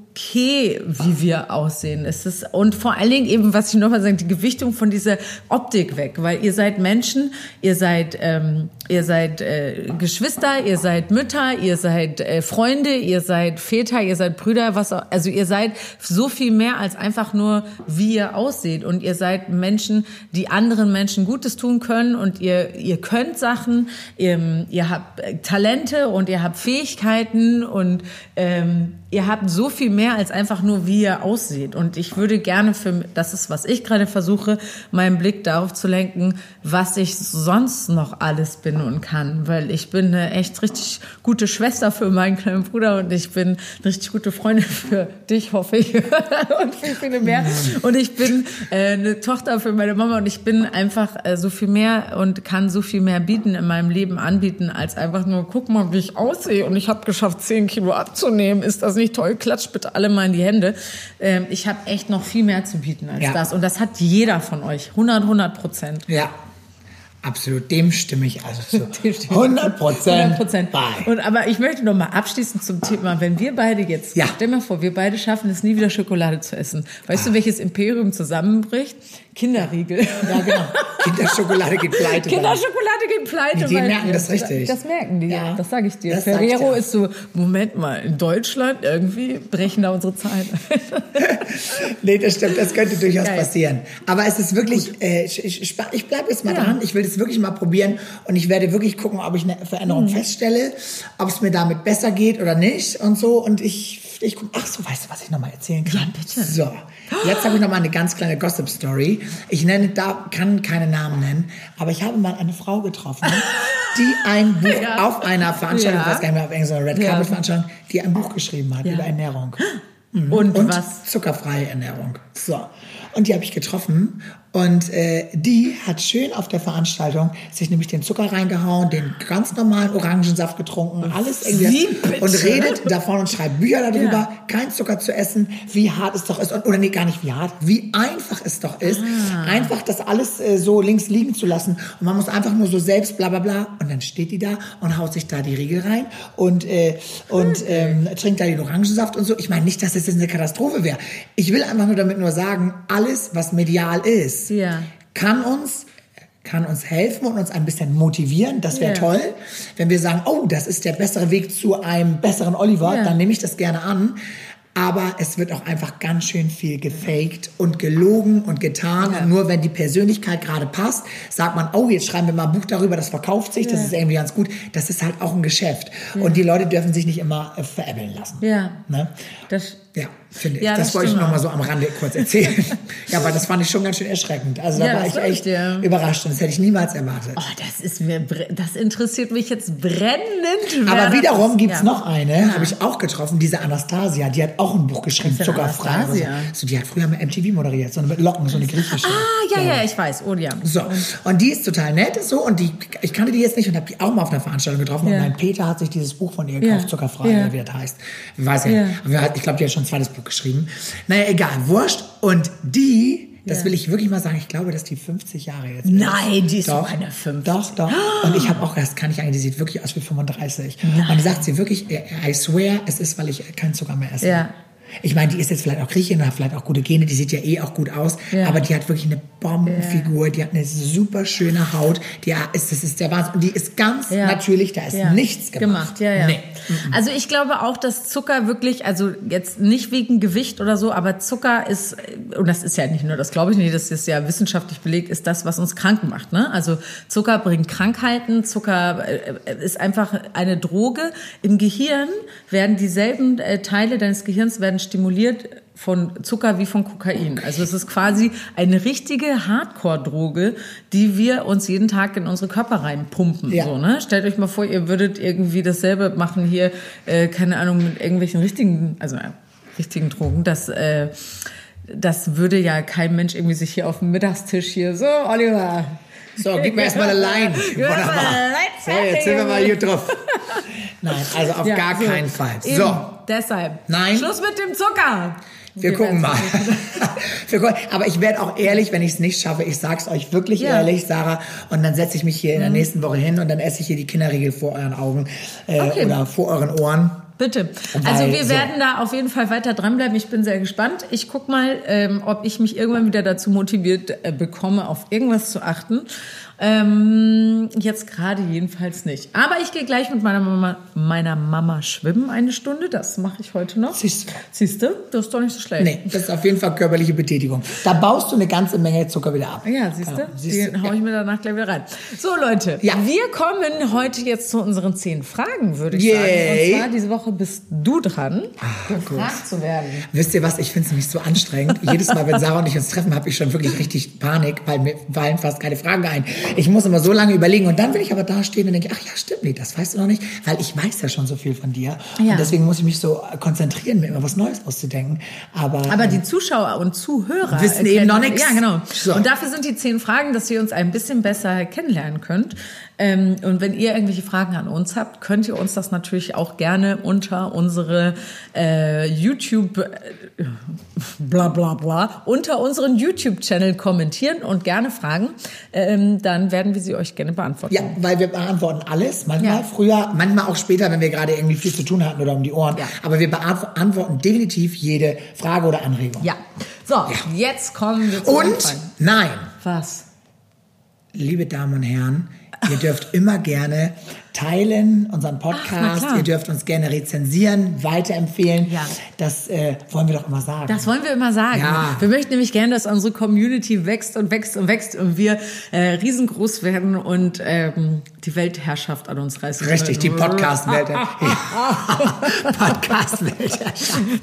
wie wir aussehen. Es ist und vor allen Dingen eben, was ich nochmal sage, die Gewichtung von dieser Optik weg, weil ihr seid Menschen, ihr seid ähm, ihr seid äh, Geschwister, ihr seid Mütter, ihr seid äh, Freunde, ihr seid Väter, ihr seid Brüder, was auch, also ihr seid so viel mehr als einfach nur wie ihr aussieht. Und ihr seid Menschen, die anderen Menschen Gutes tun können. Und ihr ihr könnt Sachen, ihr, ihr habt Talente und ihr habt Fähigkeiten. Und ähm, ihr habt so viel mehr als einfach nur, wie ihr aussieht. Und ich würde gerne für, das ist, was ich gerade versuche, meinen Blick darauf zu lenken, was ich sonst noch alles bin und kann. Weil ich bin eine echt richtig gute Schwester für meinen kleinen Bruder und ich bin eine richtig gute Freundin für dich, hoffe ich. [laughs] und für viele mehr. Und ich bin äh, eine Tochter für meine Mama und ich bin einfach äh, so viel mehr und kann so viel mehr bieten in meinem Leben anbieten, als einfach nur, guck mal, wie ich aussehe und ich habe geschafft, 10 Kilo abzunehmen. Ist das nicht toll? Klatscht bitte alle mal in die Hände. Ähm, ich habe echt noch viel mehr zu bieten als Ja. das. Und das hat jeder von euch. 100, 100 Prozent. Ja, absolut. Dem stimme ich also zu. [laughs] Dem stimme ich 100 Prozent. 100%. bei. Und aber ich möchte noch mal abschließend zum Thema, wenn wir beide jetzt, Ja. stell mal vor, wir beide schaffen es nie wieder Schokolade zu essen. Weißt du, welches Imperium zusammenbricht? Kinderriegel. Ja, genau. Kinderschokolade geht pleite. Kinderschokolade geht pleite. Die weil- merken das richtig. Das merken die, ja. Das sage ich dir. Das Ferrero ist so, Moment mal, in Deutschland irgendwie brechen da unsere Zahlen. [laughs] Nee, das stimmt, das könnte durchaus Geil. passieren. Aber es ist wirklich, äh, ich, ich, ich bleibe jetzt mal Ja. dran. Ich will das wirklich mal probieren und ich werde wirklich gucken, ob ich eine Mhm. Veränderung feststelle, ob es mir damit besser geht oder nicht und so. Und ich, ich gucke, ach so, weißt du, was ich noch mal erzählen kann? Ja, bitte. So, jetzt habe ich noch mal eine ganz kleine Gossip-Story. Ich nenne, da kann keine Namen nennen, aber ich habe mal eine Frau getroffen, [laughs] die ein Buch Ja. auf einer Veranstaltung, Ja. ich weiß gar nicht mehr, auf irgendeiner Red Ja. Carpet Veranstaltung, die ein Buch geschrieben hat über Ernährung. Und, Und was? zuckerfreie Ernährung. So. Und die habe ich getroffen. Und äh, die hat schön auf der Veranstaltung sich nämlich den Zucker reingehauen, den ganz normalen Orangensaft getrunken, alles irgendwie. Und redet davon und schreibt Bücher darüber, Ja. kein Zucker zu essen, wie hart es doch ist. Und, oder nee, gar nicht wie hart, wie einfach es doch ist. Ah. Einfach das alles äh, so links liegen zu lassen. Und man muss einfach nur so selbst bla bla bla. Und dann steht die da und haut sich da die Riegel rein und, äh, und ähm, trinkt da den Orangensaft und so. Ich meine nicht, dass es jetzt eine Katastrophe wäre. Ich will einfach nur damit nur sagen, alles, was medial ist, Ja. kann uns kann uns helfen und uns ein bisschen motivieren. Das wäre Ja. toll. Wenn wir sagen, oh, das ist der bessere Weg zu einem besseren Oliver, Ja. dann nehme ich das gerne an. aber es wird auch einfach ganz schön viel gefaked und gelogen und getan. Ja. Und nur wenn die Persönlichkeit gerade passt, sagt man, oh, jetzt schreiben wir mal ein Buch darüber, das verkauft sich, das ist irgendwie ganz gut. Das ist halt auch ein Geschäft. Und die Leute dürfen sich nicht immer äh, veräppeln lassen. Ja. Ne? Das, Ja, finde ich. Ja, das, das wollte ich stimmt noch mal auch. so am Rande kurz erzählen. [laughs] ja, aber das fand ich schon ganz schön erschreckend. Also da Ja, war das ich echt dir. überrascht und das hätte ich niemals erwartet. oh, das ist mir, das interessiert mich jetzt brennend. Aber das wiederum ist. gibt's Ja. noch eine, habe ich auch getroffen, diese Anastasia, die hat auch ein Buch geschrieben, Zuckerfrei. Anastasia? So. die hat früher mit MTV moderiert, so mit Locken, so eine griechische. Ah, ja, ja, ich weiß. Oh, ja. So, und die ist total nett, so, und die, ich kannte die jetzt nicht und habe die auch mal auf einer Veranstaltung getroffen. Ja. Und mein Peter hat sich dieses Buch von ihr Ja. gekauft, Zuckerfrei, Ja. wie das heißt. Weiß ja, Ja. ich glaube, die hat schon ein zweites Buch geschrieben. Naja, egal, wurscht. Und die, das Ja. will ich wirklich mal sagen, ich glaube, dass die 50 Jahre jetzt Nein, die ist doch, eine 50. Doch, doch. [gasps] Und ich habe auch, das kann ich eigentlich, die sieht wirklich aus wie 35. Und die sagt sie wirklich, I swear, es ist, weil ich keinen Zucker mehr esse. Ja. Ich meine, die ist jetzt vielleicht auch Griechin hat vielleicht auch gute Gene, die sieht ja eh auch gut aus, Ja. aber die hat wirklich eine Bombenfigur, die hat eine super schöne Haut, die ist, das ist der Wahnsinn. Und die ist ganz Ja. natürlich, da ist Ja. nichts gemacht. ja, ja. Nee. Also ich glaube auch, dass Zucker wirklich, also jetzt nicht wegen Gewicht oder so, aber Zucker ist, und das ist ja nicht nur, das glaube ich nicht, das ist ja wissenschaftlich belegt, ist das, was uns krank macht. Ne? Also Zucker bringt Krankheiten, Zucker äh, ist einfach eine Droge. Im Gehirn werden dieselben äh, Teile deines Gehirns werden stimuliert von Zucker wie von Kokain. Also es ist quasi eine richtige Hardcore-Droge, die wir uns jeden Tag in unsere Körper reinpumpen. Ja. So, ne? Stellt euch mal vor, ihr würdet irgendwie dasselbe machen hier, äh, keine Ahnung, mit irgendwelchen richtigen, also äh, richtigen Drogen. Das, äh, das würde ja kein Mensch irgendwie sich hier auf dem Mittagstisch hier, so, Oliver. So, gib mir erstmal mal Wunderbar. So, jetzt sind wir mal gut drauf. Nein, also auf Ja, gar so. keinen Fall. Eben, So, deshalb. Nein. Schluss mit dem Zucker. Wir gucken mal. [laughs] Wir gucken. Aber ich werde auch ehrlich, wenn ich es nicht schaffe, ich sag's euch wirklich Ja. Mhm. ehrlich, Sarah, und dann setze ich mich hier in der nächsten Woche hin und dann esse ich hier die Kinderriegel vor euren Augen äh, Okay. oder vor euren Ohren. Bitte. Weil Also wir so- werden da auf jeden Fall weiter dranbleiben. Ich bin sehr gespannt. Ich guck mal, ähm, ob ich mich irgendwann wieder dazu motiviert äh, bekomme, auf irgendwas zu achten. Ähm, jetzt gerade jedenfalls nicht. Aber ich gehe gleich mit meiner Mama, meiner Mama schwimmen eine Stunde. Das mache ich heute noch. Siehst du? Siehst du? Das ist doch nicht so schlecht. Nee, das ist auf jeden Fall körperliche Betätigung. Da baust du eine ganze Menge Zucker wieder ab. Ja, siehst du? Ja, siehst Die du? hau ich mir danach gleich wieder rein. So, Leute, Ja. wir kommen heute jetzt zu unseren zehn Fragen, würde ich Yay. sagen. Und zwar diese Woche bist du dran, gut. gefragt zu werden. Wisst ihr was, ich finde es nämlich so anstrengend. Jedes Mal, wenn Sarah und ich uns treffen, habe ich schon wirklich richtig Panik, weil mir fallen fast keine Fragen ein. Ich muss immer so lange überlegen und dann will ich aber da stehen und denke, ach ja, stimmt, nee, das weißt du noch nicht, weil ich weiß ja schon so viel von dir. Ja. Und deswegen muss ich mich so konzentrieren, mir immer was Neues auszudenken. Aber, Aber die Zuschauer und Zuhörer Wissen eben noch nix. Ja, genau. So. Und dafür sind die zehn Fragen, dass ihr uns ein bisschen besser kennenlernen könnt. Ähm, und wenn ihr irgendwelche Fragen an uns habt, könnt ihr uns das natürlich auch gerne unter unsere äh, YouTube äh, bla bla bla unter unseren YouTube-Channel kommentieren und gerne fragen. Ähm, dann werden wir sie euch gerne beantworten. ja, weil wir beantworten alles, manchmal Ja. früher, manchmal auch später, wenn wir gerade irgendwie viel zu tun hatten oder um die Ohren. Ja. Aber wir beantworten definitiv jede Frage oder Anregung. Ja. So, jetzt kommen wir zu Und nein, Was? liebe Damen und Herren, ihr dürft immer gerne teilen unseren Ach, na Podcast. klar. ihr dürft uns gerne rezensieren, weiterempfehlen. Ja. Das äh, wollen wir doch immer sagen. Das wollen wir immer sagen. Ja. Wir möchten nämlich gerne, dass unsere Community wächst und wächst und wächst und wir äh, riesengroß werden und ähm, die Weltherrschaft an uns reißen. Richtig, die können. Podcast-Welt. [laughs] [laughs] Podcast-Welt.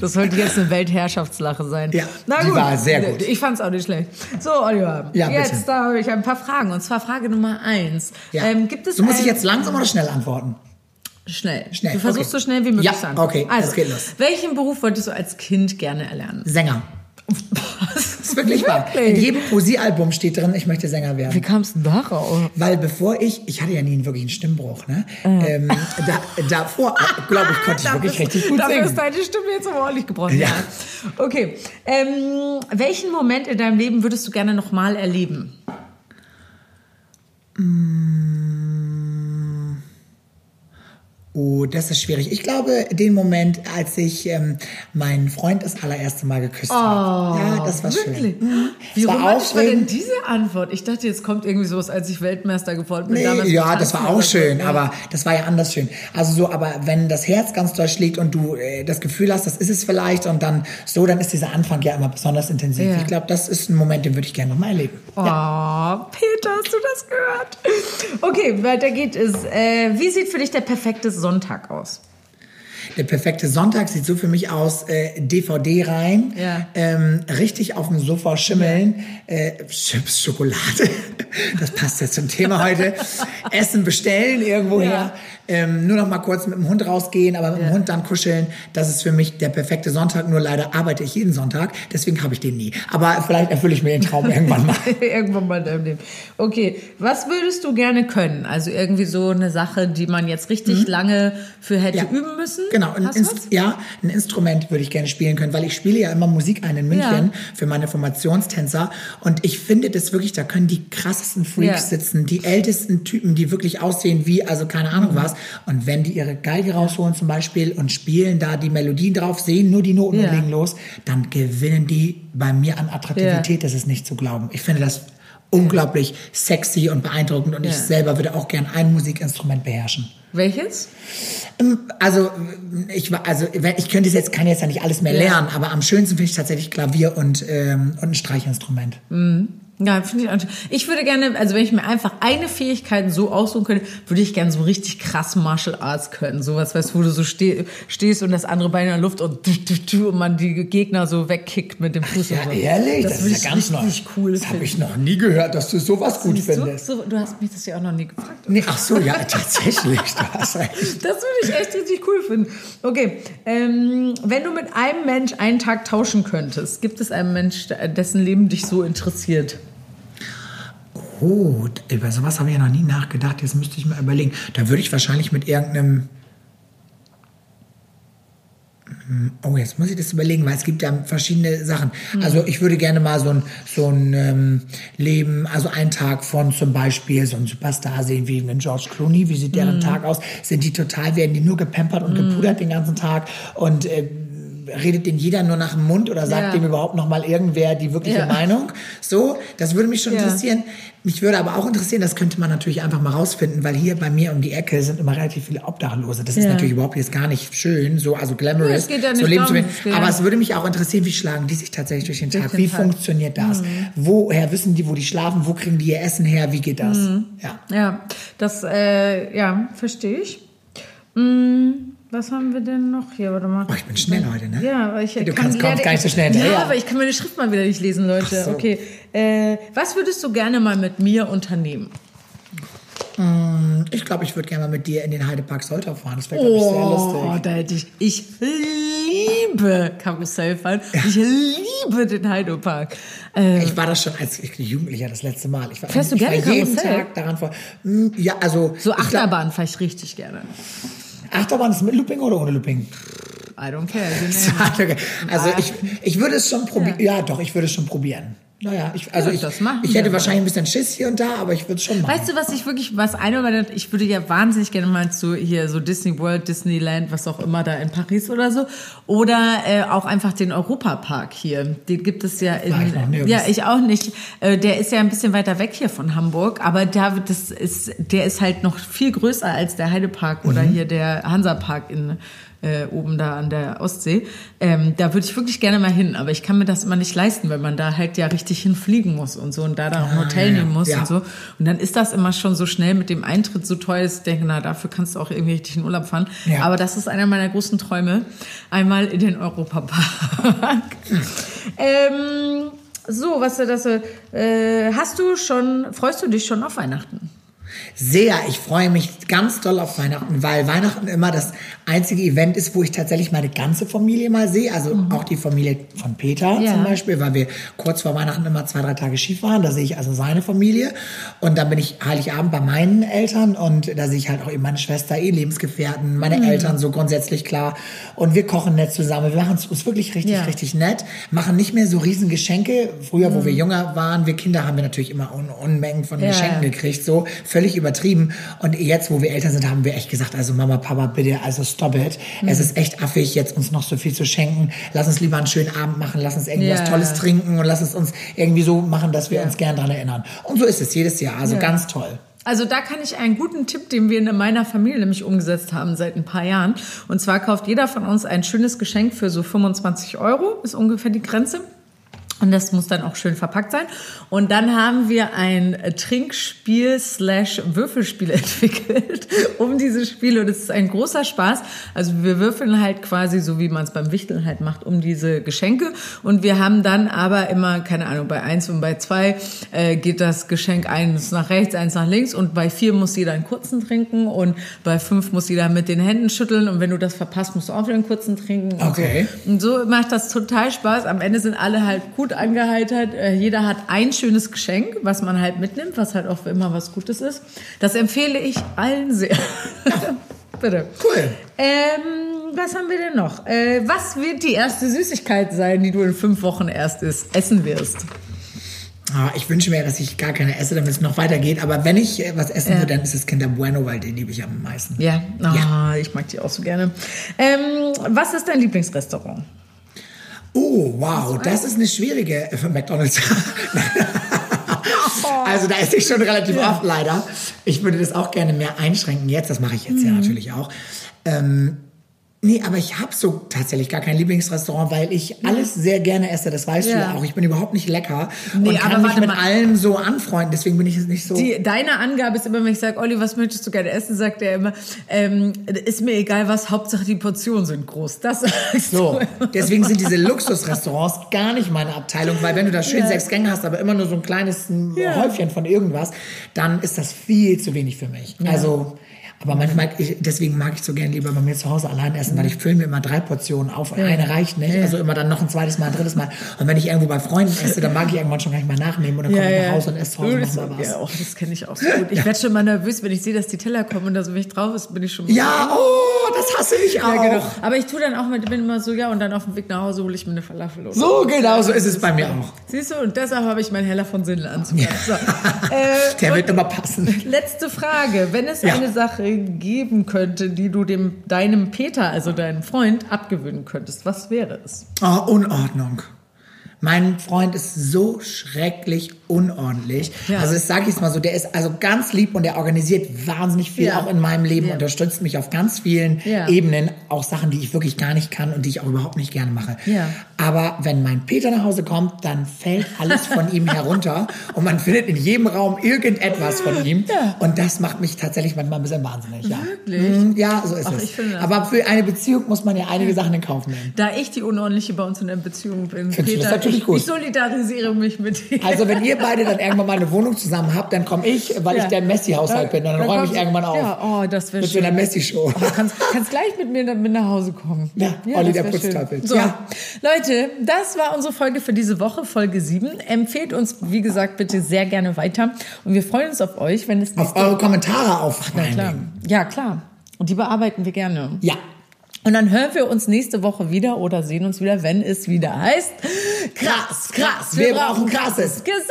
Das sollte jetzt eine Weltherrschaftslache sein. Ja, die war sehr gut. Ich fand es auch nicht schlecht. So, Oliver, Ja, bitte. jetzt da habe ich ein paar Fragen. Und zwar Frage Nummer eins. Ja. Ähm, gibt es du musst dich jetzt langsam oder schnell antworten. Schnell. Schnell, Du versuchst okay. so schnell wie möglich Ja, zu antworten. okay, also, das geht los. Welchen Beruf wolltest du als Kind gerne erlernen? Sänger. Das ist wirklich wahr. Wirklich? In jedem Poesiealbum steht drin, ich möchte Sänger werden. Wie kamst du darauf? Weil bevor ich, ich hatte ja nie einen wirklichen Stimmbruch, ne? Äh. Ähm, da, davor, [laughs] glaube ich, konnte ich wirklich richtig gut dafür singen. ist deine Stimme jetzt aber ordentlich gebrochen. Ja. Okay. Ähm, welchen Moment in deinem Leben würdest du gerne nochmal erleben? Oh, das ist schwierig. Ich glaube, den Moment, als ich ähm, meinen Freund das allererste Mal geküsst Oh, habe. Ja, das war wirklich? schön. Wie Es war romantisch war denn diese Antwort? Ich dachte, jetzt kommt irgendwie sowas, als ich Weltmeister geworden bin. Nee, ja, das war auch schön, Ja. aber das war ja anders schön. Also so, aber wenn das Herz ganz doll schlägt und du äh, das Gefühl hast, das ist es vielleicht und dann so, dann ist dieser Anfang ja immer besonders intensiv. Ja. Ich glaube, das ist ein Moment, den würde ich gerne nochmal erleben. Oh, Peter, hast du das gehört? Okay, weiter geht es. Äh, wie sieht für dich der perfekte Sonntag aus? Der perfekte Sonntag sieht so für mich aus, äh, DVD rein, Ja. ähm, richtig auf dem Sofa schimmeln, äh, Chips, Schokolade, das passt jetzt zum Thema heute, Essen bestellen irgendwoher, Ja. ähm, nur noch mal kurz mit dem Hund rausgehen, aber mit Ja. dem Hund dann kuscheln, das ist für mich der perfekte Sonntag, nur leider arbeite ich jeden Sonntag, deswegen habe ich den nie. Aber vielleicht erfülle ich mir den Traum irgendwann mal. [laughs] Irgendwann mal in deinem Leben. Okay, was würdest du gerne können? Also irgendwie so eine Sache, die man jetzt richtig lange für hätte Ja. üben müssen? Genau, ein, ja, ein Instrument würde ich gerne spielen können, weil ich spiele ja immer Musik ein in München für meine Formationstänzer und ich finde das wirklich, da können die krassesten Freaks Ja. sitzen, die ältesten Typen, die wirklich aussehen wie, also keine Mhm. Ahnung was und wenn die ihre Geige rausholen zum Beispiel und spielen da die Melodien drauf, sehen nur die Noten Ja. und legen los, dann gewinnen die bei mir an Attraktivität, das ist nicht zu glauben. Ich finde das unglaublich sexy und beeindruckend und ich Ja. selber würde auch gern ein Musikinstrument beherrschen. Welches? Also ich war, also ich könnte es jetzt, kann jetzt ja nicht alles mehr Ja. lernen, aber am schönsten finde ich tatsächlich Klavier und ähm, und ein Streichinstrument. Ja, finde ich auch. Ich würde gerne, also wenn ich mir einfach eine Fähigkeit so aussuchen könnte, würde ich gerne so richtig krass Martial Arts können. Sowas, weißt du, wo du so steh, stehst und das andere Bein in der Luft und, und man die Gegner so wegkickt mit dem Fuß. Ja, und so. ehrlich, das, würde ist ja ganz neu. cool Das habe ich noch nie gehört, dass du sowas gut Siehst du? findest. So, du hast mich das ja auch noch nie gefragt. Nee, ach so, ja, tatsächlich, du hast recht. [laughs] Das würde ich echt richtig cool finden. Okay, ähm, wenn du mit einem Mensch einen Tag tauschen könntest, gibt es einen Mensch, dessen Leben dich so interessiert? Oh, über sowas habe ich ja noch nie nachgedacht. Jetzt müsste ich mal überlegen. Da würde ich wahrscheinlich mit irgendeinem. Hm, Oh, jetzt muss ich das überlegen, weil es gibt ja verschiedene Sachen. Also ich würde gerne mal so ein, so ein ähm, Leben, also einen Tag von zum Beispiel so einem Superstar sehen wie einen George Clooney. Wie sieht deren Tag aus? Sind die total, werden die nur gepampert und gepudert den ganzen Tag und äh, redet den jeder nur nach dem Mund oder sagt Ja. dem überhaupt noch mal irgendwer die wirkliche Ja. Meinung? So, das würde mich schon Ja. interessieren. Mich würde aber auch interessieren, das könnte man natürlich einfach mal rausfinden, weil hier bei mir um die Ecke sind immer relativ viele Obdachlose. Das ist natürlich überhaupt jetzt gar nicht schön, so also glamorous, Ja, es geht ja nicht so leben zu werden. Aber es würde mich auch interessieren, wie schlagen die sich tatsächlich durch den Tag? den wie Tag. Mhm. funktioniert das? Woher wissen die, wo die schlafen? Wo kriegen die ihr Essen her? Wie geht das? Mhm. Ja. Ja, das, äh, ja, verstehe ich. Mm, was haben wir denn noch hier? Warte mal. Oh, ich bin schnell heute, ne? Ja, aber ich Du kann kannst- leider- gar nicht so schnell Ja, hinterher. aber ich kann meine Schrift mal wieder nicht lesen, Leute. So. Okay. Äh, was würdest du gerne mal mit mir unternehmen? Ich glaube, ich würde gerne mal mit dir in den Heidepark Soltau fahren. Das wäre, glaube ich, sehr Oh, lustig. da hätte ich. Ich liebe Karussellfahren. Ich liebe den Heidepark. Äh, Ich war das schon als Jugendlicher das letzte Mal. Ich war, Fährst du ich war gerne jeden Karussell? Tag daran vor. Hm, Ja, also so Achterbahn fahre ich richtig gerne. Achterbahn ist mit Looping oder ohne Looping? I don't care. [laughs] Also ich, ich würde es schon probieren. Ja. doch, ich würde es schon probieren. Naja, ich, also Ja, ich, machen ich hätte wahrscheinlich ein bisschen Schiss hier und da, aber ich würde es schon machen. Weißt du, was ich wirklich, was eine meiner, ich würde ja wahnsinnig gerne mal zu hier so Disney World, Disneyland, was auch immer da in Paris oder so, oder äh, auch einfach den Europapark hier. Den gibt es ja in, ich ja, ich auch nicht. Äh, der ist ja ein bisschen weiter weg hier von Hamburg, aber da das ist, der ist halt noch viel größer als der Heidepark oder Mhm. hier der Hansapark in äh, oben da an der Ostsee. Ähm, da würde ich wirklich gerne mal hin, aber ich kann mir das immer nicht leisten, weil man da halt ja richtig hinfliegen muss und so und da dann auch ein Hotel Ah, nehmen muss ja. und so. Und dann ist das immer schon so schnell mit dem Eintritt so teuer, dass ich denke, na, dafür kannst du auch irgendwie richtig in Urlaub fahren. Ja. Aber das ist einer meiner großen Träume. Einmal in den Europapark. [laughs] ähm, so, was das, äh, hast du schon, freust du dich schon auf Weihnachten? Sehr, ich freue mich ganz doll auf Weihnachten, weil Weihnachten immer das einzige Event ist, wo ich tatsächlich meine ganze Familie mal sehe. Also auch die Familie von Peter Ja. zum Beispiel, weil wir kurz vor Weihnachten immer zwei, drei Tage Skifahren. Da sehe ich also seine Familie. Und dann bin ich Heiligabend bei meinen Eltern und da sehe ich halt auch eben meine Schwester, eh Lebensgefährten, meine Eltern so grundsätzlich klar. Und wir kochen nett zusammen. Wir machen es wirklich richtig, Ja. richtig nett. Machen nicht mehr so riesen Geschenke. Früher, wo wir jünger waren, wir Kinder haben wir natürlich immer Un Unmengen von Ja, Geschenken gekriegt. So völlig übertrieben. Und jetzt, wo wir älter sind, haben wir echt gesagt, also Mama, Papa, bitte, also stop it. Es ist echt affig, jetzt uns noch so viel zu schenken. Lass uns lieber einen schönen Abend machen, lass uns irgendwas Ja. Tolles trinken und lass es uns irgendwie so machen, dass wir Ja. uns gern dran erinnern. Und so ist es jedes Jahr. Also Ja. ganz toll. Also da kann ich einen guten Tipp, den wir in meiner Familie nämlich umgesetzt haben seit ein paar Jahren. Und zwar kauft jeder von uns ein schönes Geschenk für so 25 Euro, ist ungefähr die Grenze. Und das muss dann auch schön verpackt sein. Und dann haben wir ein Trinkspiel slash Würfelspiel [laughs] entwickelt um diese Spiele. Und es ist ein großer Spaß. Also wir würfeln halt quasi so, wie man es beim Wichteln halt macht, um diese Geschenke. Und wir haben dann aber immer, keine Ahnung, bei eins und bei zwei äh, geht das Geschenk eins nach rechts, eins nach links. Und bei vier muss jeder einen kurzen trinken. Und bei fünf muss jeder mit den Händen schütteln. Und wenn du das verpasst, musst du auch wieder einen kurzen trinken. Und Okay. so. Und so macht das total Spaß. Am Ende sind alle halt gut angeheitert. Äh, Jeder hat ein schönes Geschenk, was man halt mitnimmt, was halt auch für immer was Gutes ist. Das empfehle ich allen sehr. [laughs] Bitte. Cool. Ähm, was haben wir denn noch? Äh, was wird die erste Süßigkeit sein, die du in fünf Wochen erst is essen wirst? Ah, ich wünsche mir, dass ich gar keine esse, damit es noch weitergeht. Aber wenn ich äh, was essen würde, dann ist es Kinder Bueno, weil den liebe ich am meisten. Ja, Ah, ich mag die auch so gerne. Ähm, was ist dein Lieblingsrestaurant? Oh, wow, das ist eine schwierige äh, für McDonalds. [laughs] also da esse ich schon relativ oft leider. Ich würde das auch gerne mehr einschränken jetzt. Das mache ich jetzt Mhm. ja natürlich auch. Ähm, nee, aber ich habe so tatsächlich gar kein Lieblingsrestaurant, weil ich alles sehr gerne esse. Das weißt du Ja. ja auch. Ich bin überhaupt nicht lecker Nee, und kann aber mich mit mal. allen so anfreunden. Deswegen bin ich es nicht so. Die, deine Angabe ist immer, wenn ich sage, Olli, was möchtest du gerne essen, sagt er immer, ähm, ist mir egal was, Hauptsache die Portionen sind groß. Das [laughs] So, du. deswegen sind diese Luxusrestaurants gar nicht meine Abteilung, weil wenn du da schön sechs Gänge hast, aber immer nur so ein kleines ein Ja. Häufchen von irgendwas, dann ist das viel zu wenig für mich. Also, aber manchmal, ich, deswegen mag ich so gerne lieber bei mir zu Hause allein essen, weil ich fülle mir immer drei Portionen auf. Eine reicht nicht, also immer dann noch ein zweites Mal, ein drittes Mal. Und wenn ich irgendwo bei Freunden esse, dann mag ich irgendwann schon gleich mal nachnehmen und dann komme ich nach Hause und esse zu Hause Das- noch mal was. Ja, oh, das kenne ich auch so gut. Ich werde schon mal nervös, wenn ich sehe, dass die Teller kommen und da so wenig drauf ist, bin ich schon Ja, oh, das hasse ich auch. Ja, genau. Aber ich tue dann auch mit, bin immer so, ja, und dann auf dem Weg nach Hause hole ich mir eine Falafel. Oder So genau, so ist es bei mir auch. Siehst du, und deshalb habe ich meinen Heller von Sinnel anzuhören. So. [laughs] Äh, Der wird immer passen. letzte Frage. Wenn es Ja. eine Sache geben könnte, die du dem, deinem Peter, also deinem Freund, abgewöhnen könntest, was wäre es? Oh, Unordnung. Mein Freund ist so schrecklich unordentlich. Ja. Also das sage ich mal so, der ist also ganz lieb und der organisiert wahnsinnig viel Ja. auch in meinem Leben, Ja. unterstützt mich auf ganz vielen. Ebenen, auch Sachen, die ich wirklich gar nicht kann und die ich auch überhaupt nicht gerne mache. Ja. Aber wenn mein Peter nach Hause kommt, dann fällt alles von ihm herunter [laughs] und man findet in jedem Raum irgendetwas von ihm Ja. und das macht mich tatsächlich manchmal ein bisschen wahnsinnig. Ja, Wirklich? Mhm, ja so ist Ach, es. ich Aber für eine Beziehung muss man ja einige Sachen in Kauf nehmen. Da ich die Unordentliche bei uns in der Beziehung bin, Findest du das Peter, natürlich ich, gut? ich solidarisiere mich mit dir. Also wenn ihr beide dann irgendwann mal eine Wohnung zusammen habt, dann komme ich, weil ich Ja. der Messi-Haushalt bin, dann, räume ich irgendwann auf. Ja, oh, das wäre Mit so einer Messi-Show. Oh, kannst, kannst gleich mit mir dann mit nach Hause kommen. Ja, Olli, das der. Putzteufel. So, Ja. Leute, das war unsere Folge für diese Woche, Folge 7. Empfehlt uns, wie gesagt, bitte sehr gerne weiter. Und wir freuen uns auf euch, wenn es Auf eure Kommentare auf. Na klar. Ja, klar. Und die bearbeiten wir gerne. Ja. Und dann hören wir uns nächste Woche wieder oder sehen uns wieder, wenn es wieder heißt Krass, krass, Wir brauchen krasses. Gesabe.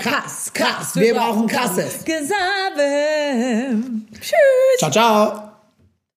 Krass, krass, wir brauchen krasses. Gesabe. Tschüss. Ciao, ciao.